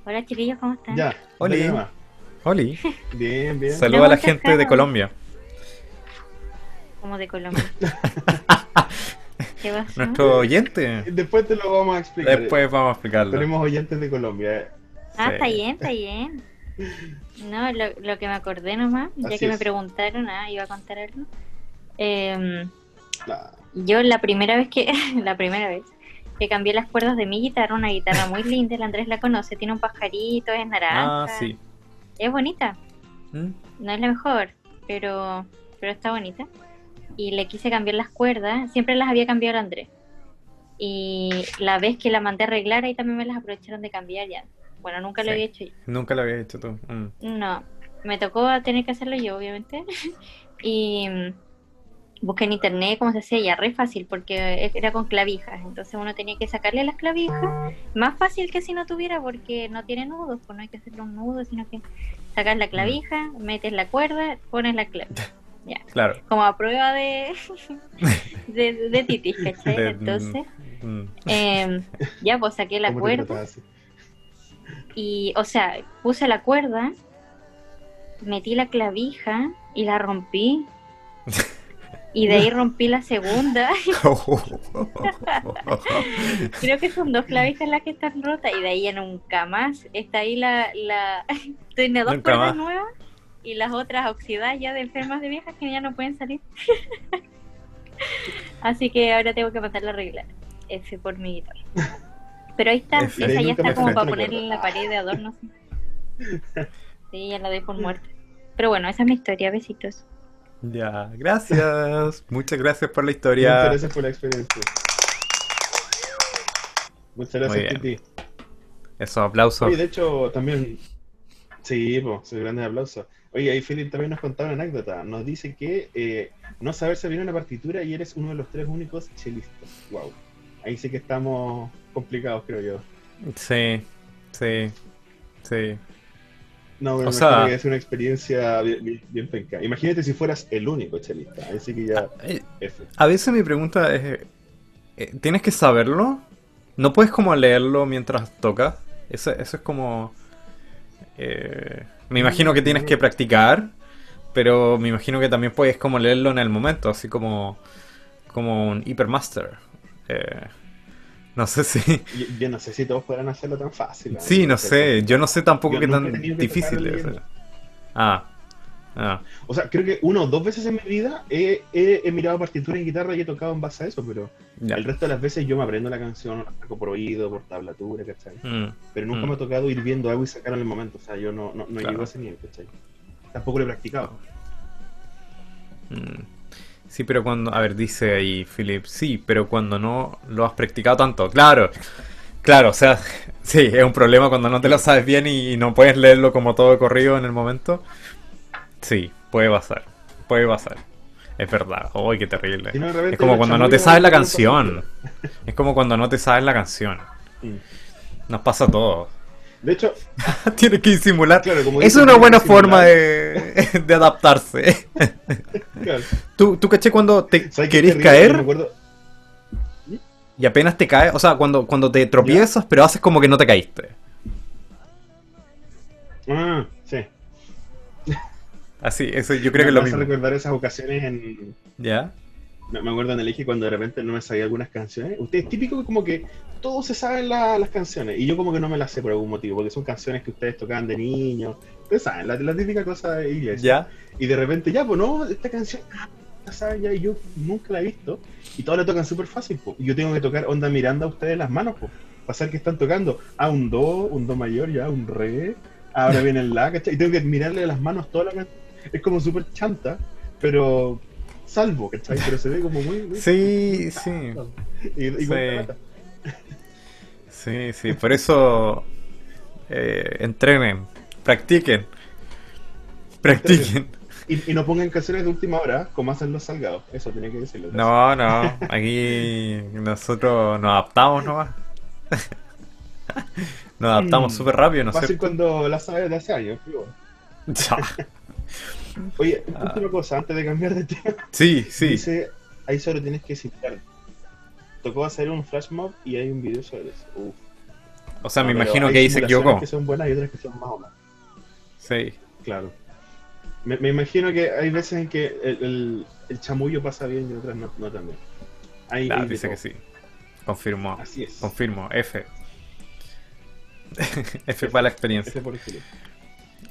Hola chiquillos, ¿cómo están? Ya, Oli. Oli. [laughs] Bien, bien. Saluda a la gente de. Colombia. Como de Colombia. [laughs] ¿Qué pasó? Nuestro oyente. Después te lo vamos a explicar. Después vamos a explicarlo. Tenemos oyentes de Colombia. Ah, Sí. está bien, está bien. No, lo, lo que me acordé nomás, ya Así que me preguntaron, ah, iba a contar algo. Em, Ah, yo la primera vez que, [laughs] la primera vez que cambié las cuerdas de mi guitarra, una guitarra muy linda, el Andrés la conoce, tiene un pajarito, es naranja, Ah, sí. es bonita, ¿Mm? no es la mejor, pero, pero está bonita. y le quise cambiar las cuerdas, siempre las había cambiado el Andrés. Y la vez que la mandé a arreglar, ahí también me las aprovecharon de cambiar ya. Bueno, nunca lo Sí. había hecho yo. Nunca lo habías hecho tú. Mm. No, me tocó tener que hacerlo yo, obviamente. [laughs] y busqué en internet cómo se hacía, ya re fácil, porque era con clavijas. Entonces uno tenía que sacarle las clavijas. Más fácil que si no tuviera, porque no tiene nudos, pues no hay que hacerle un nudo, sino que sacas la clavija, metes la cuerda, pones la clave. [laughs] Claro. Como a prueba de, [laughs] de, de titis, ¿cachai? De- Entonces, mm, em, ya pues saqué la ¿Cómo te cuerda. Y, o sea, puse la cuerda, metí la clavija y la rompí. [laughs] Y de ahí rompí la segunda. [laughs] [laughs] Creo que son dos clavijas las que están rotas. Y de ahí ya nunca más. Está ahí la. la... [laughs] Tiene dos Nunca cuerdas más. nuevas. Y las otras oxidadas ya de enfermas de viejas que ya no pueden salir. Así que ahora tengo que mandarla a arreglar. F por mi guitarra. Pero ahí está. F. Esa ya está como para ponerla en la pared de adorno. sí. Sí, ya la doy por muerta. Pero bueno, esa es mi historia. Besitos. Ya, gracias. [laughs] Muchas gracias por la Muchas historia. gracias por la experiencia. Muchas gracias. Titi. Esos aplausos. Oye, de hecho, también. Sí, pues, grandes aplausos. Oye, ahí Philip también nos contaba una anécdota. Nos dice que eh, no saberse bien una partitura y eres uno de los tres únicos chelistas. Wow. Ahí sí que estamos complicados, creo yo. Sí, sí, sí. No, me O sea- que es una experiencia bien, bien, penca. Imagínate si fueras el único chelista. Ahí sí que ya. Eh, F. A veces mi pregunta es, eh, ¿tienes que saberlo? ¿No puedes como leerlo mientras tocas? Eso, eso es como... eh, me imagino que tienes que practicar, pero me imagino que también puedes como leerlo en el momento, así como, como un Hypermaster. Eh, no sé si... Yo, yo no sé si todos podrán hacerlo tan fácil. ¿eh? Sí, no sé. Yo no sé tampoco qué tan difícil es. Ah. Ah. O sea, creo que una o dos veces en mi vida he, he, he mirado partitura en guitarra y he tocado en base a eso, pero Ya. el resto de las veces yo me aprendo la canción, por oído, por tablatura, ¿cachai? Mm. Pero nunca Mm. me ha tocado ir viendo algo y sacarlo en el momento, o sea, yo no, no, no Claro. llego a ese nivel, ¿cachai? Tampoco lo he practicado. Mm. Sí, pero cuando, a ver, dice ahí Philip, sí, pero cuando no lo has practicado tanto, claro, claro, o sea, [laughs] sí, es un problema cuando no te lo sabes bien y, y no puedes leerlo como todo corrido en el momento. Sí, puede pasar, puede pasar, es verdad, uy, qué terrible. No, Es como cuando no te sabes la canción, es como cuando no te sabes la canción, nos pasa a todos. De hecho, [laughs] Tienes que disimular. claro, como Es una buena forma de, [laughs] de adaptarse. Claro. ¿Tú, tú caché cuando te ¿Sabes qué querés caer y apenas te caes? O sea, cuando, cuando te tropiezas, pero haces como que no te caíste. Ah, sí. Así, eso yo creo que es me lo mismo. recordar esas ocasiones en, ¿Ya? Me acuerdo en el eje cuando de repente no me sabía algunas canciones. Ustedes típico que como que todos se saben la- las canciones y yo como que no me las sé por algún motivo, porque son canciones que ustedes tocaban de niños. Ustedes saben, la, la típica cosa de iglesia. ¿Ya? Y de repente ya, pues no, esta canción, ah, la saben ya y yo nunca la he visto. Y todos la tocan súper fácil, pues. Y yo tengo que tocar onda mirando a ustedes las manos, pues. Pasar que están tocando a un do, un do mayor, ya, un re. Ahora viene el la, ¿cachai? Y tengo que mirarle las manos toda la. Es como súper chanta, pero salvo, ¿cachai? Pero se ve como muy... muy Sí, sí. y, y Sí. Sí, sí. Por eso eh, entrenen, practiquen. Practiquen. Y, y no pongan canciones de última hora como hacen los salgados. Eso tiene que decirlo. No, no. Aquí nosotros nos adaptamos nomás. Nos adaptamos Mm. súper rápido, ¿no es Fácil cuando la sabes de hace años. Ya. Oye, Ah. última cosa, antes de cambiar de tema. Sí, sí. Dice, ahí solo tienes que citar. Tocó hacer un flash mob y hay un video sobre eso. Uf. O sea, me No, imagino que ahí se equivocó. que son buenas y otras que son más o menos. Sí. Claro. Me, me imagino que hay veces en que el, el, el chamullo pasa bien y otras no, no tan bien. Hay- Claro, dice que sí. Confirmó. Así es. Confirmo. F. [laughs] F para la experiencia. Ese por ejemplo.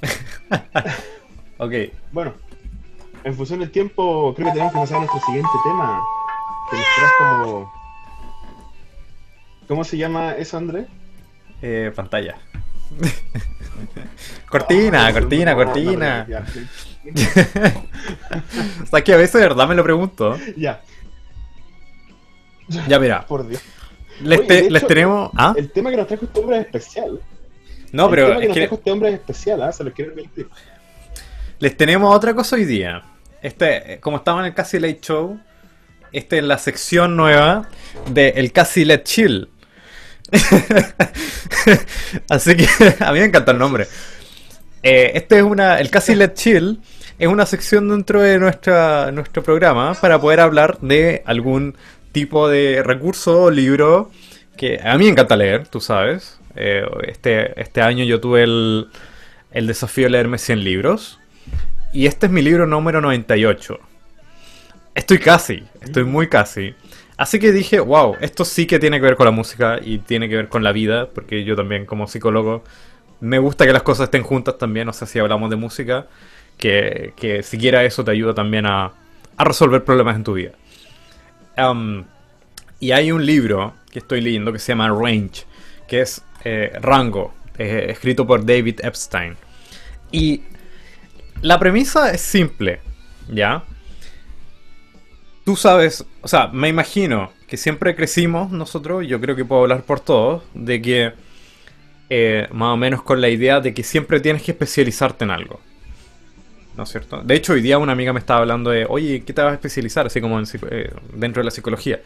[laughs] Ok. Bueno, en función del tiempo, creo que tenemos que pasar a nuestro siguiente tema. Que nos trajo. ¿Cómo se llama eso, Andrés? Eh, pantalla. [laughs] Cortina, Ah, cortina, no, cortina. Ya, [laughs] o sea, que a veces de verdad me lo pregunto. ya, Ya, mira, [laughs] por Dios. les, Oye, te- de les hecho, tenemos. ¿Ah? El tema que nos trajo este hombre es especial. No, el pero tema que nos trajo este hombre es especial, ¿ah? Se lo quiero advertir. les tenemos otra cosa hoy día. Este, como estaba en el Casi Late Show, este es la sección nueva de el Casi Late Chill. [laughs] Así que [laughs] a mí me encanta el nombre. Eh, este es una, el Casi Let Chill es una sección dentro de nuestra, nuestro programa para poder hablar de algún tipo de recurso o libro que a mí me encanta leer, tú sabes. Eh, este, este año yo tuve el, el desafío de leerme 100 libros y este es mi libro número 98. Estoy casi, estoy muy casi. Así que dije, wow, esto sí que tiene que ver con la música y tiene que ver con la vida, porque yo también como psicólogo me gusta que las cosas estén juntas también, o sea, si hablamos de música, que, que siquiera eso te ayuda también a, a resolver problemas en tu vida. Um, y hay un libro que estoy leyendo que se llama Range, que es eh, Rango, eh, escrito por David Epstein. Y la premisa es simple, ¿ya? Tú sabes, o sea, me imagino que siempre crecimos nosotros, yo creo que puedo hablar por todos, de que eh, más o menos con la idea de que siempre tienes que especializarte en algo. ¿No es cierto? De hecho, hoy día una amiga me estaba hablando de, oye, ¿qué te vas a especializar? Así como en eh, dentro de la psicología.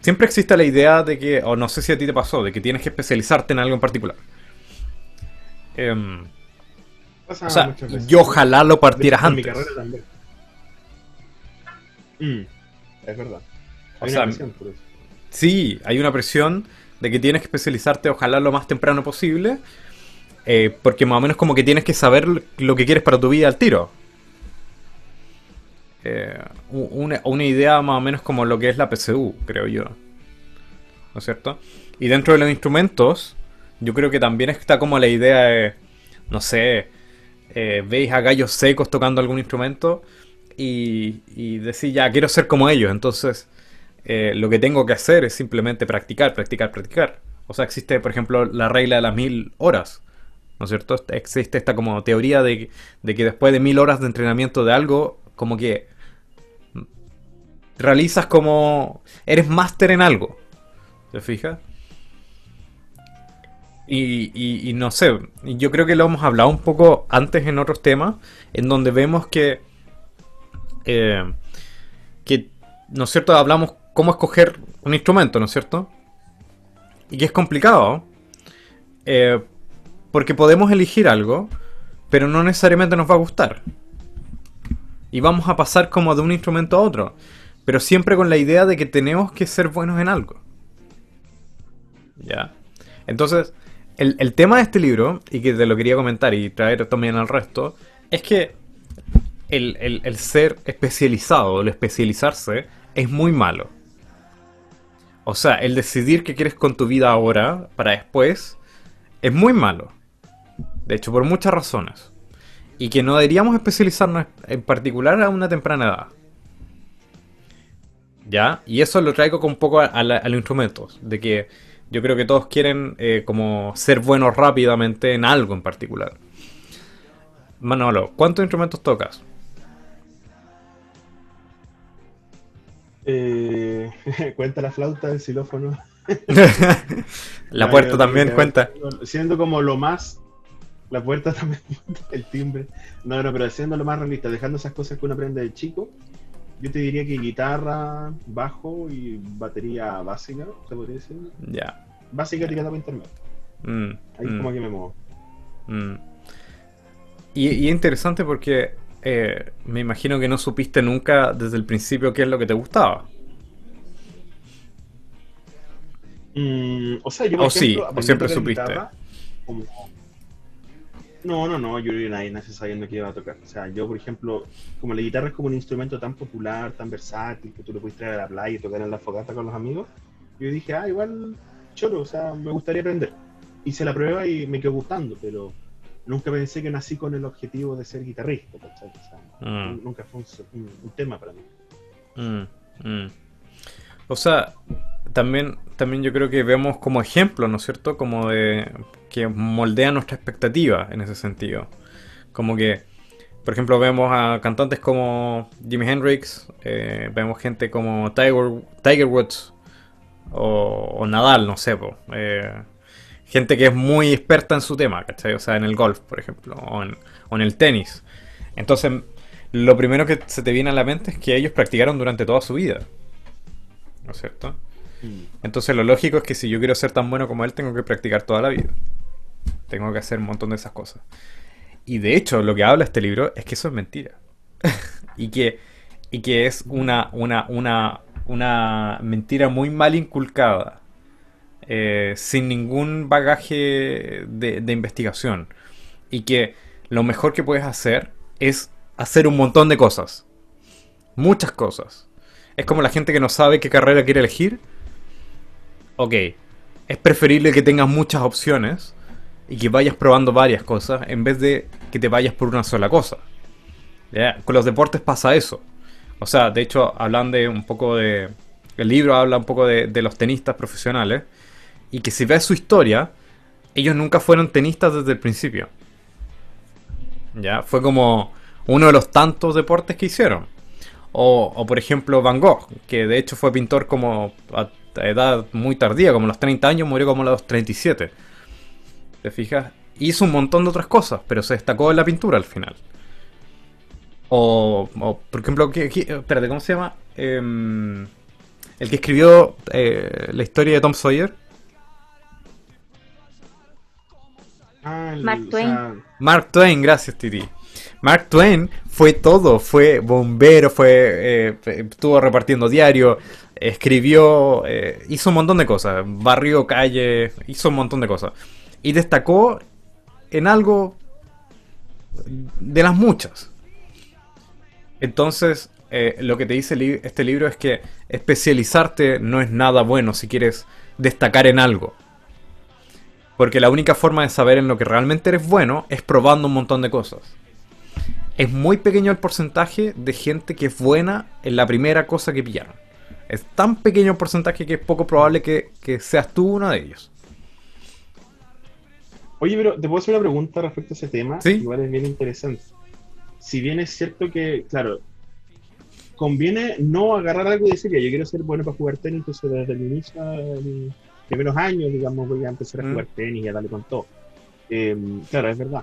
Siempre existe la idea de que, o no sé si a ti te pasó, de que tienes que especializarte en algo en particular. Em, o sea, muchas veces. y ojalá lo partieras mi antes. carrera también. Mm, es verdad. O Hay sea, una presión por eso. Sí, hay una presión de que tienes que especializarte, ojalá lo más temprano posible, eh, porque más o menos como que tienes que saber lo que quieres para tu vida al tiro. Eh, una, una idea más o menos como lo que es la PCU, creo yo. ¿No es cierto? Y dentro de los instrumentos, yo creo que también está como la idea de, no sé, eh, veis a gallos secos tocando algún instrumento y, decís, ya, quiero ser como ellos, entonces eh, lo que tengo que hacer es simplemente practicar, practicar, practicar. O sea, existe, por ejemplo, la regla de las mil horas. ¿No es cierto? Existe esta como teoría de, de que después de mil horas de entrenamiento de algo, como que realizas como... Eres máster en algo. ¿Te fijas? Y- y no sé, yo creo que lo hemos hablado un poco antes en otros temas, en donde vemos que... eh, que, ¿no es cierto? Hablamos cómo escoger un instrumento, ¿no es cierto? Y que es complicado. eh, porque podemos elegir algo, pero no necesariamente nos va a gustar. Y vamos a pasar como de un instrumento a otro. Pero siempre con la idea de que tenemos que ser buenos en algo. ¿Ya? Entonces, el, el tema de este libro, y que te lo quería comentar y traer también al resto, es que el, el- el ser especializado, el especializarse, es muy malo. O sea, el decidir qué quieres con tu vida ahora, para después, es muy malo. De hecho, por muchas razones. Y que no deberíamos especializarnos en particular a una temprana edad. ¿Ya? Y eso lo traigo con un poco a, los instrumentos. De que yo creo que todos quieren eh, como ser buenos rápidamente en algo en particular. Manolo, ¿cuántos instrumentos tocas? Eh, [laughs] cuenta la flauta, el xilófono. [laughs] la puerta también que cuenta. Siendo como lo más. La puerta [laughs] también cuenta, el timbre. No, no, pero siendo lo más realista, dejando esas cosas que uno aprende de chico, yo te diría que guitarra, bajo y batería básica, ¿se podría decir? Ya. Básica tirada para internet. Mm, Ahí mm, como que me muevo. mm. Y es interesante porque eh, me imagino que no supiste nunca desde el principio qué es lo que te gustaba. Mm, o sea, yo O sí, o siempre supiste. guitarra como- No, no, no, yo nadie nace sabiendo que iba a tocar. O sea, yo, por ejemplo, como la guitarra es como un instrumento tan popular, tan versátil, que tú lo puedes traer a la playa y tocar en la fogata con los amigos, yo dije, ah, igual, choro, o sea, me gustaría aprender. Hice la prueba y me quedó gustando, pero nunca pensé que nací con el objetivo de ser guitarrista, ¿cachai? O sea, Mm. nunca fue un, un- un tema para mí. Mm, mm. O sea, también, también yo creo que vemos como ejemplo, ¿no es cierto? Como de que moldea nuestra expectativa en ese sentido. Como que, por ejemplo, vemos a cantantes como Jimi Hendrix, eh, vemos gente como Tiger, Tiger Woods o, o Nadal, no sé, po, eh, gente que es muy experta en su tema, ¿cachai? O sea, en el golf, por ejemplo, o en, o en el tenis. Entonces, lo primero que se te viene a la mente es que ellos practicaron durante toda su vida. ¿No es cierto? Mm. Entonces lo lógico es que si yo quiero ser tan bueno como él, tengo que practicar toda la vida. Tengo que hacer un montón de esas cosas. Y de hecho, lo que habla este libro es que eso es mentira. [laughs] y, que, y que es una, una, una, una mentira muy mal inculcada. Eh, sin ningún bagaje de, de investigación. Y que lo mejor que puedes hacer es hacer un montón de cosas. Muchas cosas. Es como la gente que no sabe qué carrera quiere elegir. Ok, es preferible que tengas muchas opciones y que vayas probando varias cosas en vez de que te vayas por una sola cosa. Con los deportes pasa eso. O sea, de hecho, hablan de un poco de... El libro habla un poco de los tenistas profesionales y que si ves su historia, ellos nunca fueron tenistas desde el principio. ¿Ya? Fue como uno de los tantos deportes que hicieron. O, o, por ejemplo Van Gogh, que de hecho fue pintor como a edad muy tardía, como a los 30 años, murió como a los 37. ¿Te fijas? Hizo un montón de otras cosas, pero se destacó en la pintura al final. O, por ejemplo, ¿qué, qué, espérate, ¿cómo se llama? Eh, el que escribió eh, la historia de Tom Sawyer. Ah, Mark Twain. sea, Mark Twain, gracias Titi. Mark Twain fue todo, fue bombero, fue eh, estuvo repartiendo diario, escribió, eh, hizo un montón de cosas, barrió calle, hizo un montón de cosas. Y destacó en algo de las muchas. Entonces, eh, lo que te dice li- este libro es que especializarte no es nada bueno si quieres destacar en algo. Porque la única forma de saber en lo que realmente eres bueno es probando un montón de cosas. Es muy pequeño el porcentaje de gente que es buena en la primera cosa que pillaron. Es tan pequeño el porcentaje que es poco probable que, que seas tú uno de ellos. Oye, pero te puedo hacer una pregunta respecto a ese tema. Sí. Igual es bien interesante. Si bien es cierto que, claro, conviene no agarrar algo y decir, ya, yo quiero ser bueno para jugar tenis, entonces desde el inicio mis primeros años, digamos, voy a empezar a Mm. jugar tenis y a darle con todo. Eh, claro, es verdad.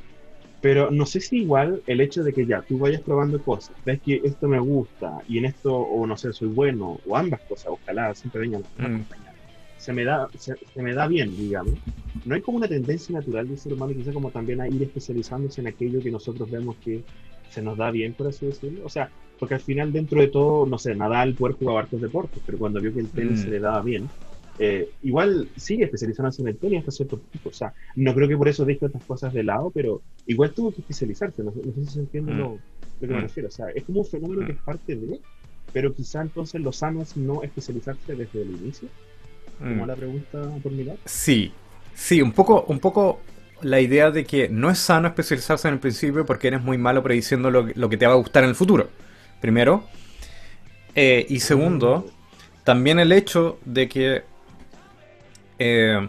Pero no sé si igual el hecho de que ya tú vayas probando cosas, ves que esto me gusta y en esto, o no sé, soy bueno, o ambas cosas, ojalá siempre vengan las dos Mm. Se me da, se, se me da bien, digamos. No hay como una tendencia natural del ser humano, quizá como también a ir especializándose en aquello que nosotros vemos que se nos da bien, por así decirlo. O sea, porque al final dentro de todo, no sé, Nadal poder jugar hartos deportes, pero cuando vio que el tenis Mm. se le daba bien, eh, igual sigue especializándose en el tenis hasta cierto punto. O sea, no creo que por eso deje otras cosas de lado, pero igual tuvo que especializarse. No, sé- no sé si se entiende Mm. lo, lo que me Mm. refiero. O sea, es como un fenómeno que es parte de, pero quizá entonces lo sano es no especializarse desde el inicio. Como Mm. la pregunta por mi lado. Sí, sí, un poco, un poco la idea de que no es sano especializarse en el principio porque eres muy malo prediciendo lo, lo que te va a gustar en el futuro. Primero. Eh, y segundo, también el hecho de que eh,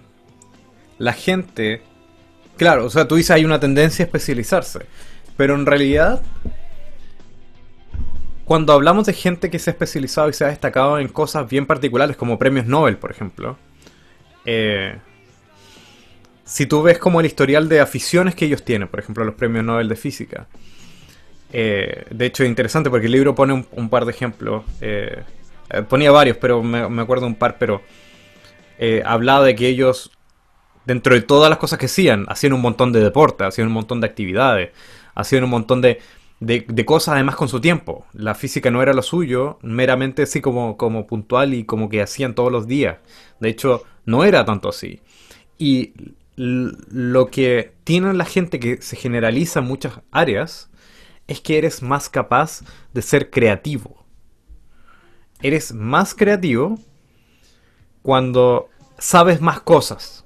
la gente, claro, o sea, tú dices hay una tendencia a especializarse, pero en realidad, cuando hablamos de gente que se ha especializado y se ha destacado en cosas bien particulares, como premios Nobel, por ejemplo, eh, si tú ves como el historial de aficiones que ellos tienen, por ejemplo, los premios Nobel de física, eh, de hecho es interesante porque el libro pone un, par de ejemplos, eh, ponía varios, pero me, me acuerdo un par, pero eh, hablaba de que ellos, dentro de todas las cosas que hacían, hacían un montón de deportes, hacían un montón de actividades, hacían un montón de, de, cosas además con su tiempo. La física no era lo suyo, meramente así como, como puntual y como que hacían todos los días. De hecho, no era tanto así. Y lo que tiene la gente que se generaliza en muchas áreas es que eres más capaz de ser creativo. Eres más creativo cuando sabes más cosas.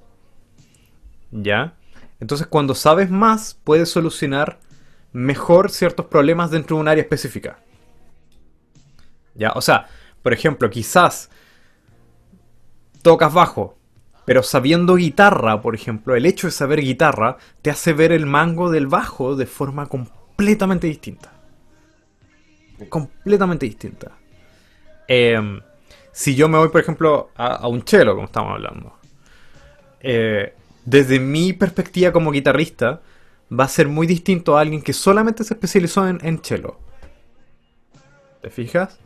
¿Ya? Entonces cuando sabes más puedes solucionar mejor ciertos problemas dentro de un área específica. ¿Ya? O sea, por ejemplo, quizás tocas bajo. Pero sabiendo guitarra, por ejemplo, el hecho de saber guitarra te hace ver el mango del bajo de forma completamente distinta. Completamente distinta. Eh, si yo me voy, por ejemplo, a, un cello, como estamos hablando, eh, desde mi perspectiva como guitarrista, va a ser muy distinto a alguien que solamente se especializó en, en cello. ¿Te fijas?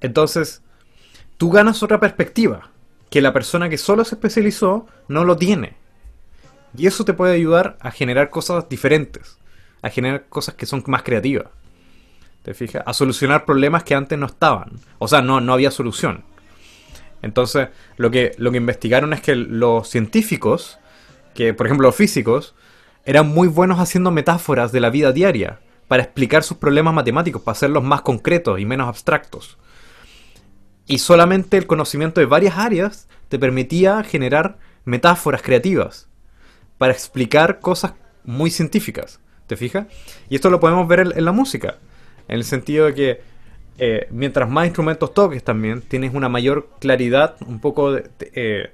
Entonces, tú ganas otra perspectiva que la persona que solo se especializó no lo tiene. Y eso te puede ayudar a generar cosas diferentes, a generar cosas que son más creativas. ¿Te fijas? A solucionar problemas que antes no estaban. O sea, no, no había solución. Entonces, lo que, lo que investigaron es que los científicos, que por ejemplo los físicos, eran muy buenos haciendo metáforas de la vida diaria para explicar sus problemas matemáticos, para hacerlos más concretos y menos abstractos. Y solamente el conocimiento de varias áreas te permitía generar metáforas creativas para explicar cosas muy científicas. ¿Te fijas? Y esto lo podemos ver en, en la música. En el sentido de que eh, mientras más instrumentos toques también, tienes una mayor claridad, un poco de... de- eh,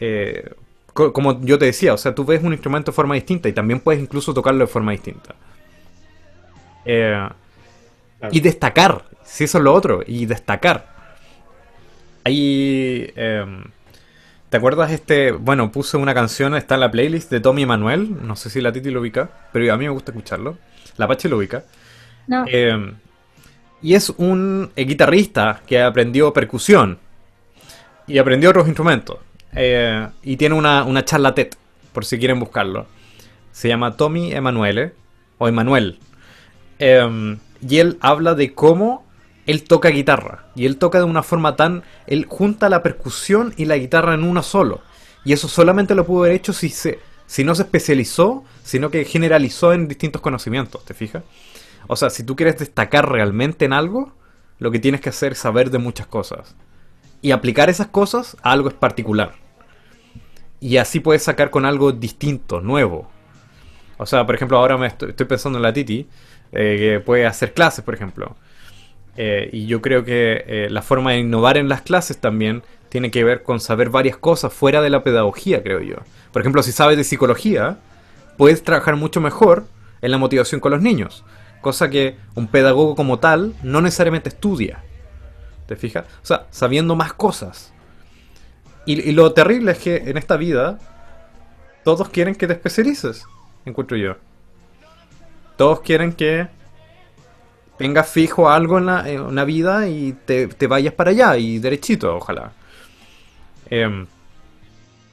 eh, co- como yo te decía, o sea, tú ves un instrumento de forma distinta y también puedes incluso tocarlo de forma distinta. Eh, Claro. y destacar, si eso es lo otro, y destacar. Ahí... em, ¿Te acuerdas este? Bueno, puse una canción, está en la playlist de Tommy Emanuel. No sé si la Titi lo ubica, pero a mí me gusta escucharlo. La Pache lo ubica. No, Eh, y es un eh, guitarrista que aprendió percusión y aprendió otros instrumentos. Eh, y tiene una, una charla TED, por si quieren buscarlo. Se llama Tommy Emanuele, o Emanuel. Eh, y él habla de cómo él toca guitarra. Y él toca de una forma tan... Él junta la percusión y la guitarra en uno solo. Y eso solamente lo pudo haber hecho si, se, si no se especializó, sino que generalizó en distintos conocimientos, ¿te fijas? O sea, si tú quieres destacar realmente en algo, lo que tienes que hacer es saber de muchas cosas. Y aplicar esas cosas a algo es particular. Y así puedes sacar con algo distinto, nuevo. O sea, por ejemplo, ahora me estoy, pensando en la Titi, eh, que puede hacer clases, por ejemplo. Eh, y yo creo que eh, la forma de innovar en las clases también tiene que ver con saber varias cosas fuera de la pedagogía, creo yo. Por ejemplo, si sabes de psicología, puedes trabajar mucho mejor en la motivación con los niños. Cosa que un pedagogo como tal no necesariamente estudia. ¿Te fijas? O sea, sabiendo más cosas. Y, lo terrible es que en esta vida todos quieren que te especialices, encuentro yo. Todos quieren que tengas fijo algo en la, una vida y te, te vayas para allá y derechito, ojalá. Em,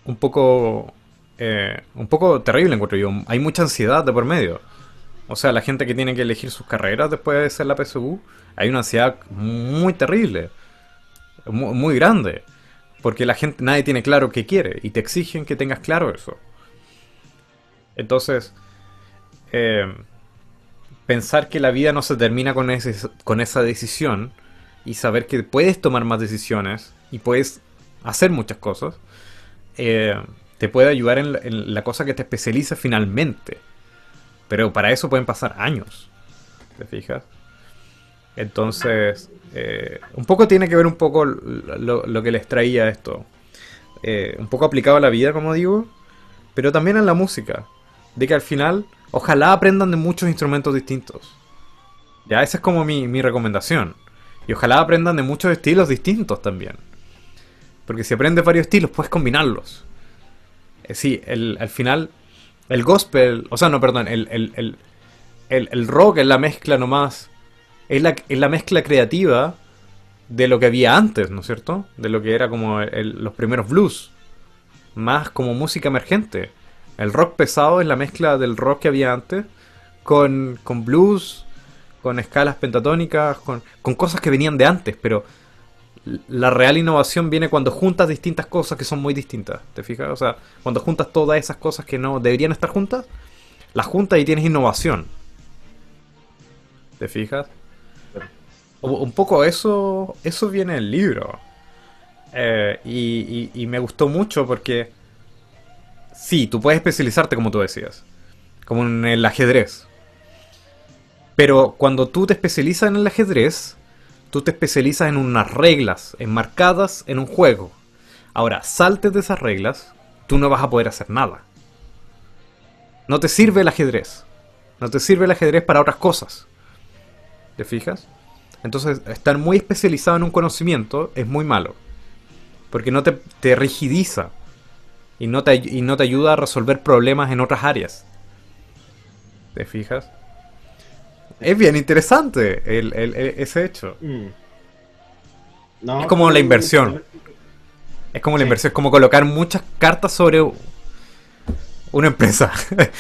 un poco... eh, un poco terrible encuentro yo. Hay mucha ansiedad de por medio. O sea, la gente que tiene que elegir sus carreras después de ser la PSU, hay una ansiedad muy terrible, muy, muy grande, porque la gente, nadie tiene claro qué quiere y te exigen que tengas claro eso. Entonces, eh, pensar que la vida no se termina con, con esa decisión y saber que puedes tomar más decisiones y puedes hacer muchas cosas, eh, te puede ayudar en la, en la cosa que te especializa finalmente. Pero para eso pueden pasar años. ¿Te fijas? Entonces, eh, un poco tiene que ver un poco lo, que les traía esto. Eh, un poco aplicado a la vida, como digo, pero también en la música. De que al final, ojalá aprendan de muchos instrumentos distintos. Ya, esa es como mi, mi recomendación. Y ojalá aprendan de muchos estilos distintos también. Porque si aprendes varios estilos, puedes combinarlos. Eh, sí, el, al final, el gospel, o sea, no, perdón, el, el, el, el, rock es la mezcla nomás, es la, es la mezcla creativa de lo que había antes, ¿no es cierto? De lo que era como los primeros blues, más como música emergente. El rock pesado es la mezcla del rock que había antes con, con blues, con escalas pentatónicas, con, con cosas que venían de antes, pero la real innovación viene cuando juntas distintas cosas que son muy distintas, ¿te fijas? O sea, cuando juntas todas esas cosas que no deberían estar juntas, las juntas y tienes innovación. ¿Te fijas? Un poco eso, eso viene el libro. Eh, y, y- y me gustó mucho porque sí, tú puedes especializarte como tú decías, como en el ajedrez. Pero cuando tú te especializas en el ajedrez, tú te especializas en unas reglas enmarcadas en un juego. Ahora, saltes de esas reglas, tú no vas a poder hacer nada. No te sirve el ajedrez. No te sirve el ajedrez para otras cosas. ¿Te fijas? Entonces, estar muy especializado en un conocimiento es muy malo. Porque no te, te rigidiza. Y no te, y no te ayuda a resolver problemas en otras áreas. ¿Te fijas? Es bien interesante el- el- el- ese hecho. Mm. No, Es como la inversión. Es como la Sí. inversión, es como colocar muchas cartas sobre una empresa. [laughs]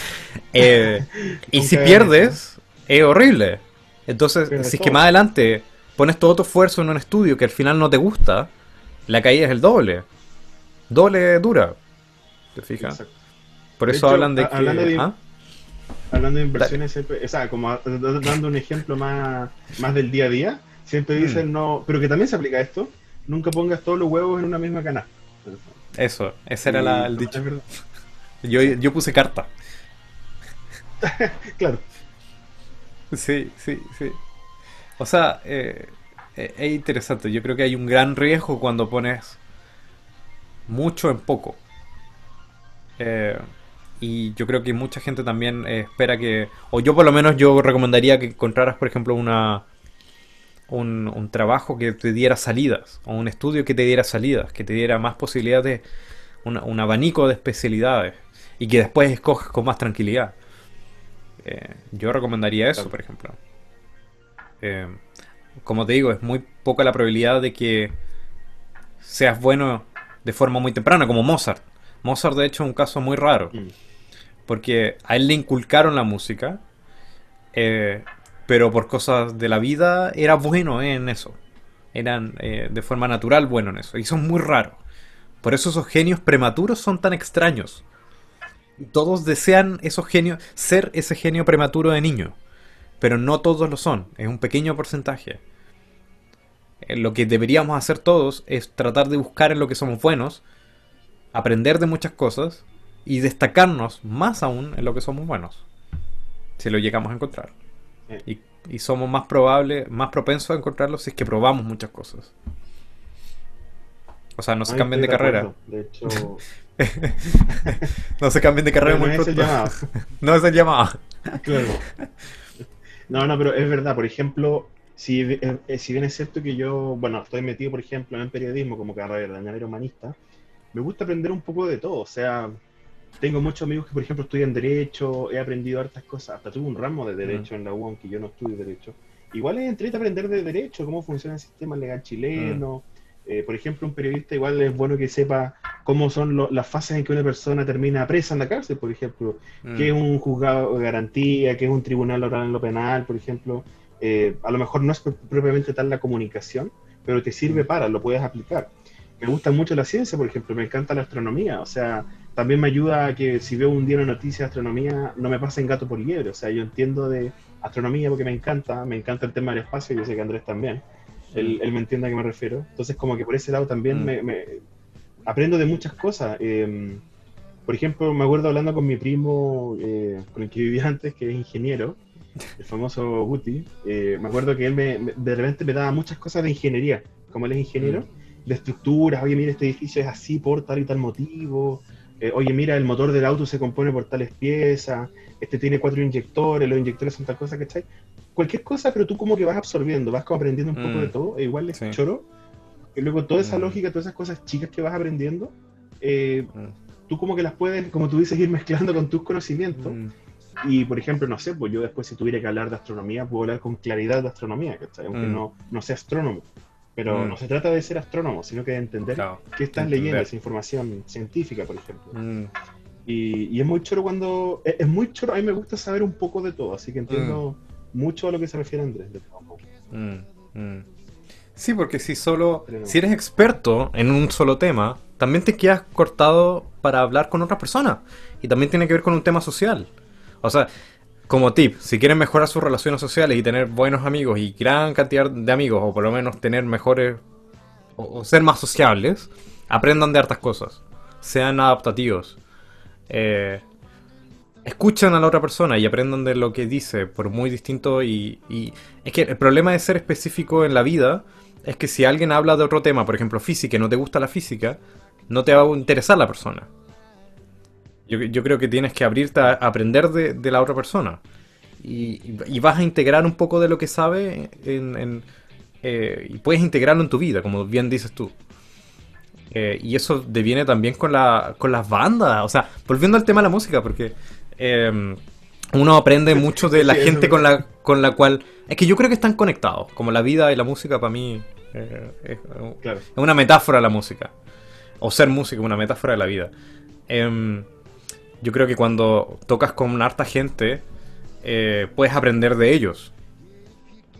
Eh, y si pierdes, es horrible. Entonces, si es que más adelante pones todo tu esfuerzo en un estudio que al final no te gusta, la caída es el doble. Doble dura. ¿Te fijas? Por eso hecho, hablan de que... hablando de- ¿ah? Hablando de inversiones, siempre- o sea, como dando un ejemplo más, más del día a día, siempre Mm. dicen no, pero que también se aplica esto, nunca pongas todos los huevos en una misma canasta. Eso, ese era la- el dicho. Yo, yo puse carta. [laughs] Claro. Sí, sí, sí. O sea, eh, eh, es interesante. Yo creo que hay un gran riesgo cuando pones mucho en poco. Eh, y yo creo que mucha gente también eh, espera que, o yo por lo menos yo recomendaría que encontraras, por ejemplo, una un, un trabajo que te diera salidas, o un estudio que te diera salidas, que te diera más posibilidades, una- un abanico de especialidades, y que después escoges con más tranquilidad. Eh, yo recomendaría eso, por ejemplo. Eh, como te digo, es muy poca la probabilidad de que seas bueno de forma muy temprana, como Mozart. Mozart, de hecho, es un caso muy raro, Mm. Porque a él le inculcaron la música, eh, pero por cosas de la vida era bueno en eso. Eran eh, de forma natural bueno en eso. Y son muy raros. Por eso esos genios prematuros son tan extraños. Todos desean esos genios, ser ese genio prematuro de niño. Pero no todos lo son. Es un pequeño porcentaje. Eh, Lo que deberíamos hacer todos es tratar de buscar en lo que somos buenos, aprender de muchas cosas y destacarnos más aún en lo que somos buenos. Si lo llegamos a encontrar. Y, y somos más probables, más propensos a encontrarlo si es que probamos muchas cosas. O sea, no se Ay, cambien de carrera. acuerdo. De hecho, [laughs] No se cambien de carrera no muy es el pronto. llamado. [laughs] No es el llamado. Claro. No, no, pero es verdad. Por ejemplo, si, eh, eh, si bien es cierto que yo, bueno, estoy metido, por ejemplo, en periodismo como carrera de manera humanista, me gusta aprender un poco de todo. O sea, tengo muchos amigos que, por ejemplo, estudian Derecho, he aprendido hartas cosas. Hasta tuve un ramo de Derecho en la UON, que yo no estudio Derecho. Igual es entrete aprender de Derecho, cómo funciona el sistema legal chileno. Eh, por ejemplo, un periodista igual es bueno que sepa cómo son lo- las fases en que una persona termina presa en la cárcel, por ejemplo que es un juzgado de garantía, que es un tribunal oral en lo penal, por ejemplo. Eh, a lo mejor no es pro- propiamente tal la comunicación, pero te sirve para, lo puedes aplicar. Me gusta mucho la ciencia, por ejemplo, me encanta la astronomía, o sea, también me ayuda a que si veo un día una noticia de astronomía, no me pasen gato por liebre, o sea, yo entiendo de astronomía porque me encanta, me encanta el tema del espacio, yo sé que Andrés también, él, él me entiende a qué me refiero, entonces como que por ese lado también Mm. me, me- aprendo de muchas cosas. eh, por ejemplo, me acuerdo hablando con mi primo, eh, con el que vivía antes, que es ingeniero, el famoso Guti. eh, me acuerdo que él me, me- de repente me daba muchas cosas de ingeniería, como él es ingeniero, de estructuras. Oye, mira, este edificio es así por tal y tal motivo. eh, oye, mira, el motor del auto se compone por tales piezas. Este tiene cuatro inyectores, los inyectores son tal cosa, ¿cachai? Cualquier cosa, pero tú como que vas absorbiendo, vas como aprendiendo un poco Mm. de todo. e igual es Sí. choro. Y luego toda esa Mm. lógica, todas esas cosas chicas que vas aprendiendo, eh, Mm. tú como que las puedes, como tú dices, ir mezclando con tus conocimientos. Mm. Y, por ejemplo, no sé, pues yo después si tuviera que hablar de astronomía, puedo hablar con claridad de astronomía, ¿cachai? Aunque Mm. no, no sea astrónomo. Pero Mm. no se trata de ser astrónomo, sino que de entender Claro. qué estás entender. leyendo, esa información científica, por ejemplo. Mm. Y, y es muy choro cuando... Es, es muy choro, a mí me gusta saber un poco de todo, así que entiendo mucho a lo que se refiere Andrés. de. Mm, mm. Sí, porque si solo, Pero- si eres experto en un solo tema, también te quedas cortado para hablar con otras personas. Y también tiene que ver con un tema social. O sea, como tip, si quieren mejorar sus relaciones sociales y tener buenos amigos y gran cantidad de amigos, o por lo menos tener mejores, o, ser más sociables, aprendan de hartas cosas. Sean adaptativos. Eh, escuchen a la otra persona y aprendan de lo que dice, por muy distinto y, y es que el problema de ser específico en la vida es que si alguien habla de otro tema, por ejemplo física, y no te gusta la física, no te va a interesar la persona. Yo, yo creo que tienes que abrirte a aprender de, de la otra persona. Y, y vas a integrar un poco de lo que sabe en, en, eh, y puedes integrarlo en tu vida, como bien dices tú. Eh, y eso deviene también con, la, con las bandas. O sea, volviendo al tema de la música, porque eh, uno aprende mucho de la [laughs] Sí, gente con la, con la cual... Es que yo creo que están conectados. Como la vida y la música para mí eh, es, Claro. es una metáfora de la música. O ser músico, una metáfora de la vida. Yo creo que cuando tocas con harta gente, eh, puedes aprender de ellos.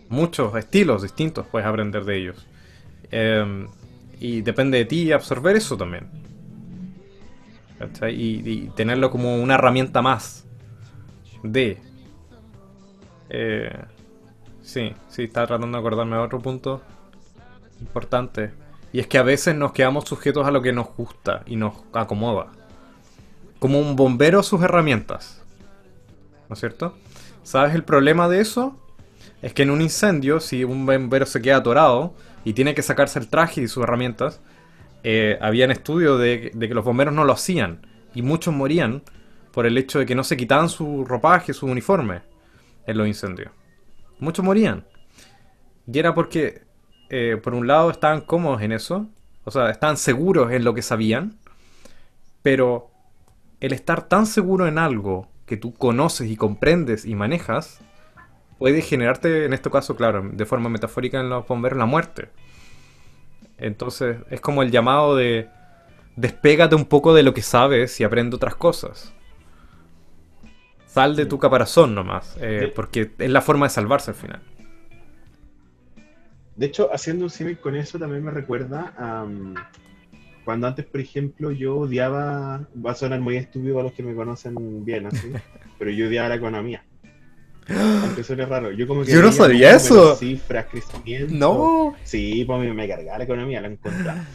Muchos estilos distintos puedes aprender de ellos. Em, y depende de ti absorber eso también. Y tenerlo como una herramienta más de... Eh, sí, sí, estaba tratando de acordarme de otro punto importante. Y es que a veces nos quedamos sujetos a lo que nos gusta y nos acomoda. Como un bombero sus herramientas. ¿No es cierto? ¿Sabes el problema de eso? Es que en un incendio, si un bombero se queda atorado y tiene que sacarse el traje y sus herramientas, eh, habían estudios de, que los bomberos no lo hacían. Y muchos morían por el hecho de que no se quitaban su ropaje, su uniforme en los incendios. Muchos morían. Y era porque, eh, por un lado, estaban cómodos en eso, o sea, estaban seguros en lo que sabían, pero el estar tan seguro en algo que tú conoces y comprendes y manejas, puede generarte, en este caso, claro, de forma metafórica en los bomberos, la muerte. Entonces, es como el llamado de despégate un poco de lo que sabes y aprende otras cosas. Sal de tu caparazón nomás, eh, porque es la forma de salvarse al final. De hecho, haciendo un símil con eso también me recuerda a um, cuando antes, por ejemplo, yo odiaba, va a sonar muy estúpido a los que me conocen bien, así, [laughs] pero yo odiaba la economía. Aunque suene raro. Yo como que Yo no sabía eso. Cifras, crecimiento. No. Sí, pues me, me cargaba la economía, la encontraba. [laughs]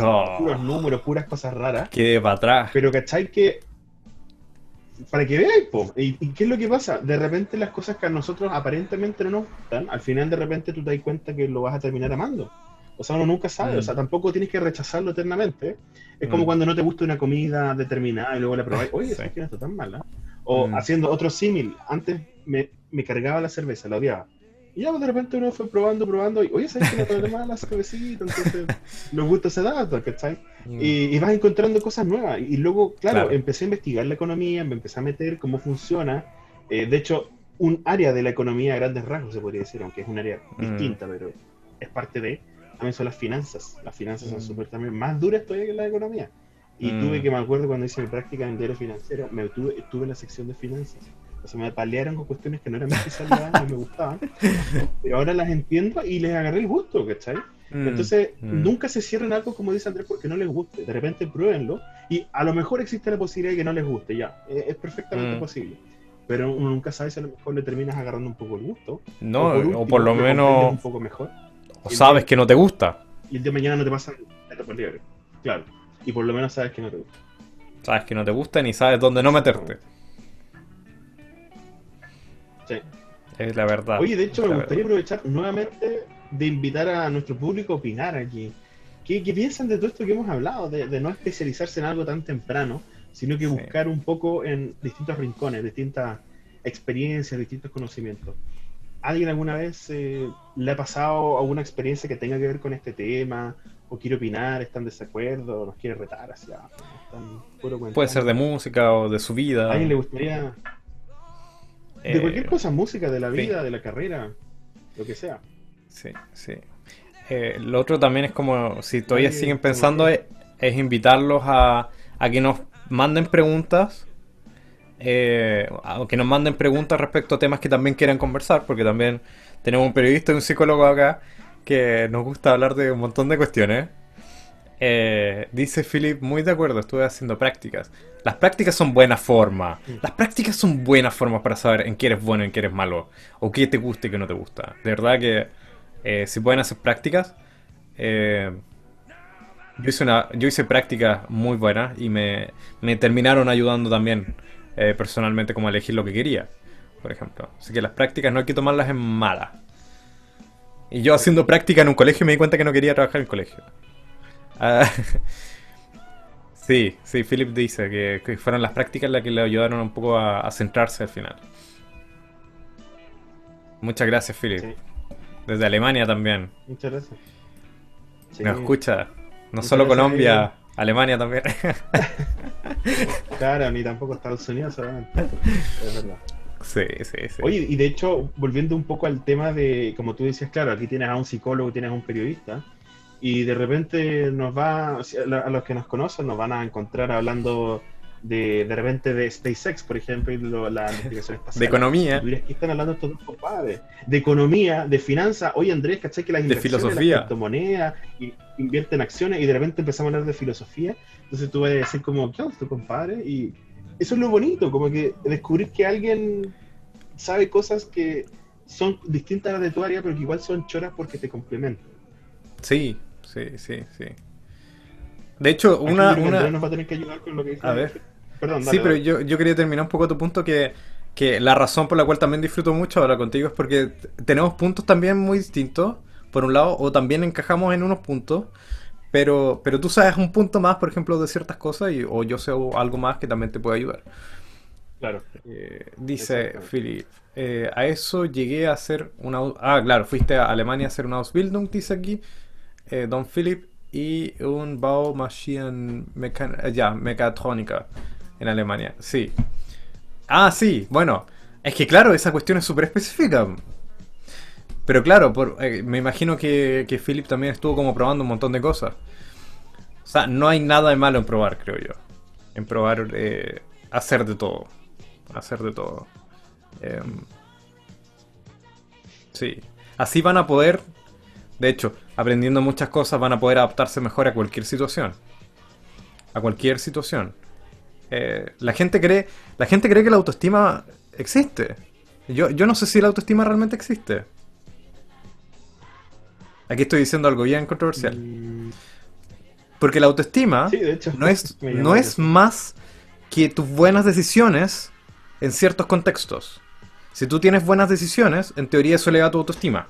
Oh, puros números, puras cosas raras. Quedé para atrás. Pero ¿cachai que para que veáis, po, ¿y, y qué es lo que pasa? De repente las cosas que a nosotros aparentemente no nos gustan, al final de repente tú te das cuenta que lo vas a terminar amando. O sea, uno nunca sabe, Mm. o sea, tampoco tienes que rechazarlo eternamente. Es como Mm. cuando no te gusta una comida determinada y luego la probáis, oye, Sí. esa que no está tan mala. O Mm. haciendo otro símil, antes me, me cargaba la cerveza, la odiaba. Y ya pues, de repente uno fue probando, probando, y oye, ¿sabes que no está tan mala la cervecita? Entonces, [laughs] los gustos se dan, ¿cachai? Mm. Y, y vas encontrando cosas nuevas. Y luego, claro, Claro. empecé a investigar la economía, me empecé a meter cómo funciona. Eh, de hecho, un área de la economía a grandes rasgos, se podría decir, aunque es un área Mm. distinta, pero es parte de, también son las finanzas. Las finanzas son Mm. súper también más duras todavía que la economía. Y Mm. tuve que, me acuerdo cuando hice mi práctica en diario financiero, me tuve, estuve en la sección de finanzas. O sea, me palearon con cuestiones que no eran mi especialidad, no me gustaban. Pero ahora las entiendo y les agarré el gusto, ¿cachai? Mm. Entonces, Mm. nunca se cierren algo, como dice Andrés, porque no les guste. De repente pruébenlo y a lo mejor existe la posibilidad de que no les guste, ya. Es, perfectamente Mm. posible. Pero uno nunca sabe si a lo mejor le terminas agarrando un poco el gusto. No, o último, por lo menos un poco mejor. O sabes que no te gusta. Y el día de mañana no te pasan la etapa libre. Claro. Y por lo menos sabes que no te gusta. Sabes que no te gusta ni sabes dónde no meterte. Sí. Es la verdad. Oye, de hecho, me gustaría verdad. aprovechar nuevamente de invitar a nuestro público a opinar aquí. ¿Qué, qué piensan de todo esto que hemos hablado? De, de no especializarse en algo tan temprano, sino que Sí. buscar un poco en distintos rincones, distintas experiencias, distintos conocimientos. ¿Alguien alguna vez eh, le ha pasado alguna experiencia que tenga que ver con este tema? ¿O quiere opinar? ¿Está en desacuerdo? ¿O nos quiere retar hacia? Puede ser de música o de su vida. ¿A alguien le gustaría? De Eh, cualquier cosa, música, de la sí. vida, de la carrera, lo que sea. Sí, sí. Eh, lo otro también es como, si todavía siguen pensando, es invitarlos a, a que nos manden preguntas. Eh, que nos manden preguntas respecto a temas que también quieran conversar, porque también tenemos un periodista y un psicólogo acá que nos gusta hablar de un montón de cuestiones. Eh, dice Philip, muy de acuerdo, estuve haciendo prácticas. Las prácticas son buena forma. Las prácticas son buenas formas para saber en qué eres bueno y en qué eres malo. O qué te gusta y qué no te gusta. De verdad que eh, si pueden hacer prácticas. eh, yo, hice una, yo hice prácticas muy buenas y me, me terminaron ayudando también eh, personalmente como elegir lo que quería, por ejemplo. Así que las prácticas no hay que tomarlas en malas. Y yo haciendo práctica en un colegio me di cuenta que no quería trabajar en el colegio. Ah, [laughs] sí, sí, Philip dice que, que fueron las prácticas las que le ayudaron un poco a, a centrarse al final. Muchas gracias, Philip. Sí, Desde Alemania también. muchas gracias. Sí, Nos escucha. No Muchas solo Colombia, Alemania también. [laughs] Claro, ni tampoco Estados Unidos solamente. Es verdad. sí, sí, sí. Oye, y de hecho, volviendo un poco al tema de, como tú decías, claro, aquí tienes a un psicólogo, tienes a un periodista, y de repente nos va, a los que nos conocen, nos van a encontrar hablando de, de repente de SpaceX, por ejemplo, y lo- la investigación espacial. De economía. ¿qué están hablando estos dos compadres? De economía, de finanzas. Oye, Andrés, ¿cachai que las De filosofía. las criptomonedas, y- invierten acciones, y de repente empezamos a hablar de filosofía? Entonces tú vas a decir como, ¿qué onda tu compadre? Y eso es lo bonito, como que descubrir que alguien sabe cosas que son distintas a las de tu área, pero que igual son choras porque te complementan. Sí, sí, sí, sí. De hecho, una, una, Andrés nos va a tener que ayudar con lo que dice. A ver. Perdón, Sí, pero dale. yo, yo quería terminar un poco tu punto que, que la razón por la cual también disfruto mucho hablar contigo es porque tenemos puntos también muy distintos, por un lado, o también encajamos en unos puntos, pero, pero tú sabes un punto más, por ejemplo, de ciertas cosas, y, o yo sé algo más que también te puede ayudar. Claro. Eh, dice. Philip, eh, a eso llegué a hacer una... Ah, claro, fuiste a Alemania a hacer una Ausbildung, dice aquí, eh, Don Philip, y un Baumaschinen Mechan- eh, ya, Mecatrónica en Alemania, sí. Ah, sí, bueno, es que claro, esa cuestión es súper específica. Pero claro, por, eh, me imagino que, que Philip también estuvo como probando un montón de cosas. O sea, no hay nada de malo en probar, creo yo. En probar eh, hacer de todo. Hacer de todo. Em, sí. Así van a poder, de hecho, aprendiendo muchas cosas, van a poder adaptarse mejor a cualquier situación. A cualquier situación. Eh, la gente cree, la gente cree que la autoestima existe. Yo, yo no sé si la autoestima realmente existe. Aquí estoy diciendo algo bien controversial. Mm, Porque la autoestima Sí, de hecho. no es, [laughs] no es más que tus buenas decisiones en ciertos contextos. Si tú tienes buenas decisiones, en teoría eso eleva tu autoestima.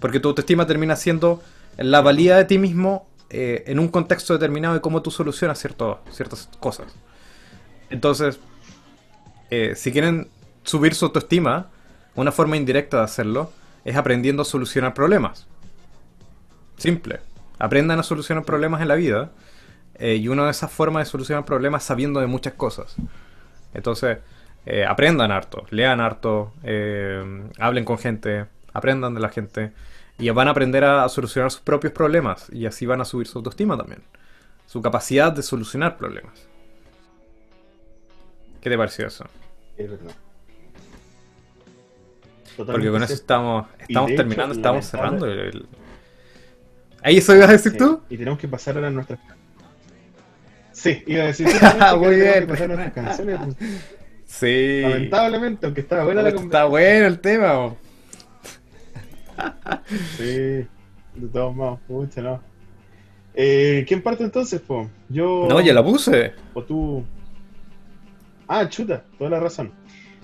Porque tu autoestima termina siendo la valía de ti mismo eh, en un contexto determinado de cómo tú solucionas cierto- ciertas cosas. Entonces, eh, si quieren subir su autoestima, una forma indirecta de hacerlo es aprendiendo a solucionar problemas. Simple. Aprendan a solucionar problemas en la vida. eh, y una de esas formas de solucionar problemas es sabiendo de muchas cosas. Entonces, eh, aprendan harto, lean harto, eh, hablen con gente, aprendan de la gente. Y van a aprender a, a solucionar sus propios problemas. Y así van a subir su autoestima también. Su capacidad de solucionar problemas. ¿Qué te pareció eso? Es verdad. Porque Totalmente con eso estamos, estamos de hecho, terminando, estamos cerrando. el- el- ¿Ahí eso ibas a decir Sí, tú? Y tenemos que pasar ahora a nuestras. Sí, iba a decir. [laughs] Muy bien. pasar a nuestras canciones. Sí. Lamentablemente, aunque estaba buena la Está conversación. bueno el tema. bo. [laughs] Sí, de todos modos, mucho no. Eh, ¿Quién parte entonces, po? Yo. No, ya la puse. O tú. Ah, chuta, toda la razón.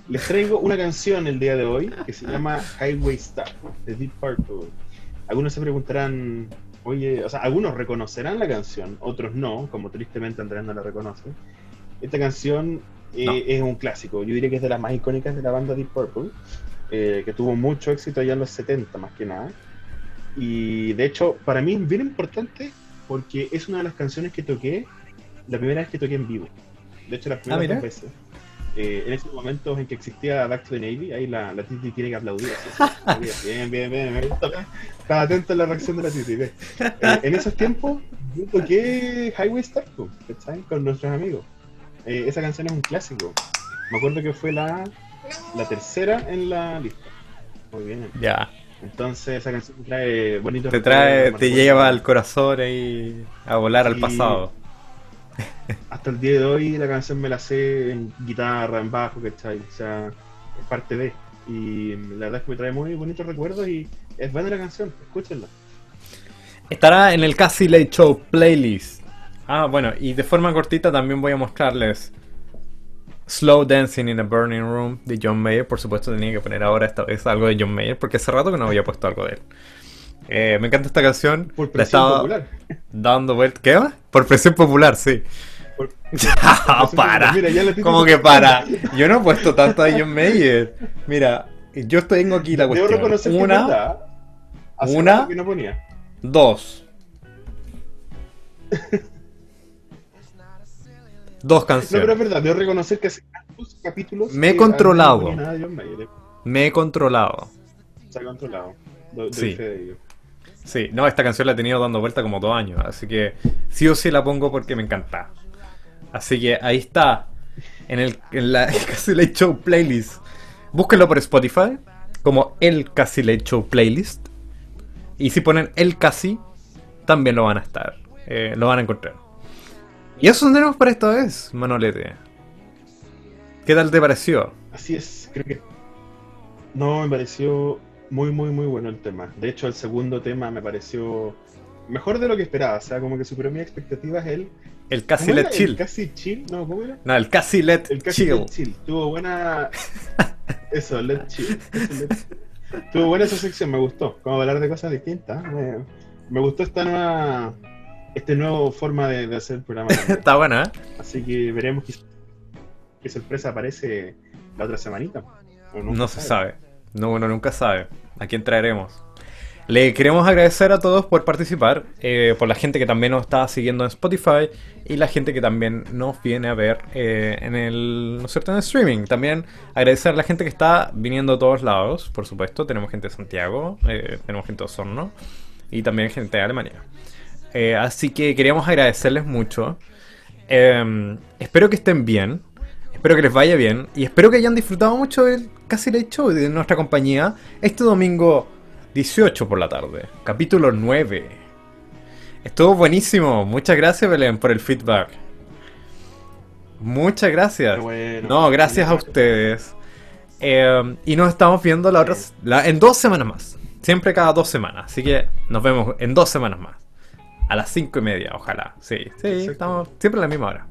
Les traigo una canción el día de hoy que se llama Highway Star de Deep Purple. Algunos se preguntarán, oye, o sea, algunos reconocerán la canción, otros no, como tristemente Andrés no la reconoce. Esta canción eh, No. es un clásico, yo diría que es de las más icónicas de la banda Deep Purple, eh, que tuvo mucho éxito allá en los 70 más que nada. Y de hecho, para mí es bien importante porque es una de las canciones que toqué la primera vez que toqué en vivo. De hecho, las primeras mira. dos veces. Eh, en esos momentos en que existía Back to the Navy, ahí la, la Titi tiene que aplaudir. así, así, [laughs] Bien, bien, bien. Me gusta. Estaba atento a la reacción de la Titi. Eh, en esos tiempos, yo toqué Highway Star con nuestros amigos. Eh, esa canción es un clásico. Me acuerdo que fue la, la tercera en la lista. Muy bien. Ya. Entonces, esa canción trae bonitos Te trae, te lleva al corazón ahí a volar al Sí. pasado. Hasta el día de hoy la canción me la sé en guitarra, en bajo, ¿cachai? O sea, es parte de. Y la verdad es que me trae muy bonitos recuerdos y es buena la canción, escúchenla. Estará en el Casi Late Show playlist. Ah, bueno, y de forma cortita también voy a mostrarles Slow Dancing in a Burning Room de John Mayer. Por supuesto tenía que poner ahora esta vez algo de John Mayer porque hace rato que no había puesto algo de él. Eh, me encanta esta canción. Por La presión estaba popular. dando vuelta. ¿Qué va? Por presión popular, sí. Por- [laughs] para. popular. Mira, ya la ¿Cómo tiene- que para? Yo no he puesto tanto a John Mayer. Mira, yo tengo aquí la Debo cuestión. reconocer que es Una. Hace una- que no ponía. dos. [laughs] Dos No, pero es canciones. verdad, debo reconocer que hace tantos capítulos. Me he que controlado. no. Me he controlado. Se ha controlado. Do- Sí. Sí, no, esta canción la he tenido dando vuelta como dos años, así que sí o sí la pongo porque me encanta. Así que ahí está, en, el, en la [laughs] Casi Late Show playlist. Búsquenlo por Spotify, como el Casi Late Show playlist. Y si ponen el Casi, también lo van a estar, eh, lo van a encontrar. Y eso tenemos para esta vez, Manolete. ¿Qué tal te pareció? Así es, creo que. No, me pareció muy, muy, muy bueno el tema. De hecho, el segundo tema me pareció mejor de lo que esperaba. O sea, como que superó mis expectativas. El, El Casi ¿cómo Let era? El Chill. casi chill, no, ¿cómo era? No, el Casi Let El casi Chill. let chill. Tuvo buena. [laughs] Eso, let chill. Eso, let chill. Tuvo buena esa sección, me gustó. Como hablar de cosas distintas. Me, me gustó esta nueva. Este nuevo forma de, de hacer el programa. [laughs] Está buena, ¿eh? Así que veremos qué, qué sorpresa aparece la otra semanita. No se sabe. No, bueno, nunca sabe. ¿A quién traeremos? Le queremos agradecer a todos por participar, eh, por la gente que también nos está siguiendo en Spotify y la gente que también nos viene a ver eh, en el, ¿no es cierto? en el streaming. También agradecer a la gente que está viniendo a todos lados, por supuesto. Tenemos gente de Santiago, eh, tenemos gente de Osorno y también gente de Alemania. Así que queríamos agradecerles mucho. Eh, espero que estén bien. Espero que les vaya bien. Y espero que hayan disfrutado mucho del Casi Late Show de nuestra compañía este domingo 18 por la tarde. Capítulo 9. Estuvo buenísimo. Muchas gracias, Belén, por el feedback. Muchas gracias. Bueno. No, gracias a ustedes. Eh, y nos estamos viendo la otra, la- en dos semanas más. Siempre cada dos semanas. Así que nos vemos en dos semanas más. A las cinco y media, ojalá. Sí, sí, Perfecto. estamos siempre a la misma hora.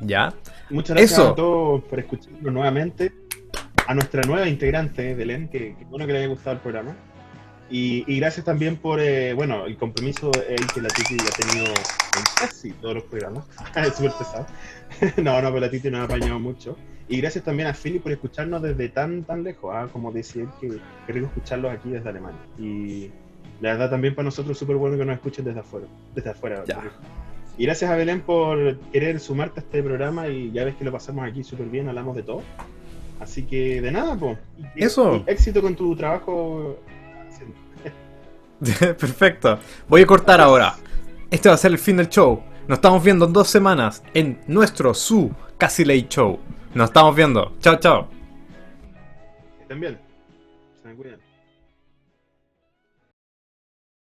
¿Ya? Muchas gracias Eso. a todos por escucharnos nuevamente. A nuestra nueva integrante, Belén, que, que bueno que le haya gustado el programa. Y, y gracias también por, eh, bueno, el compromiso eh, que la Titi ha tenido en casi todos los programas. [laughs] es súper pesado. [laughs] no, no, pero la Titi nos ha apañado mucho. Y gracias también a Philly por escucharnos desde tan, tan lejos. ah, Como decía él, que, que rico escucharlos aquí desde Alemania. Y la verdad también para nosotros es súper bueno que nos escuchen desde afuera. Desde afuera. Ya. Y gracias a Belén por querer sumarte a este programa y ya ves que lo pasamos aquí súper bien, hablamos de todo. Así que de nada, pues. Eso. éxito con tu trabajo. [laughs] Perfecto. Voy a cortar ahora. Este va a ser el fin del show. Nos estamos viendo en dos semanas en nuestro su Casi Late Show. Nos estamos viendo. Chao, chao. Que estén bien.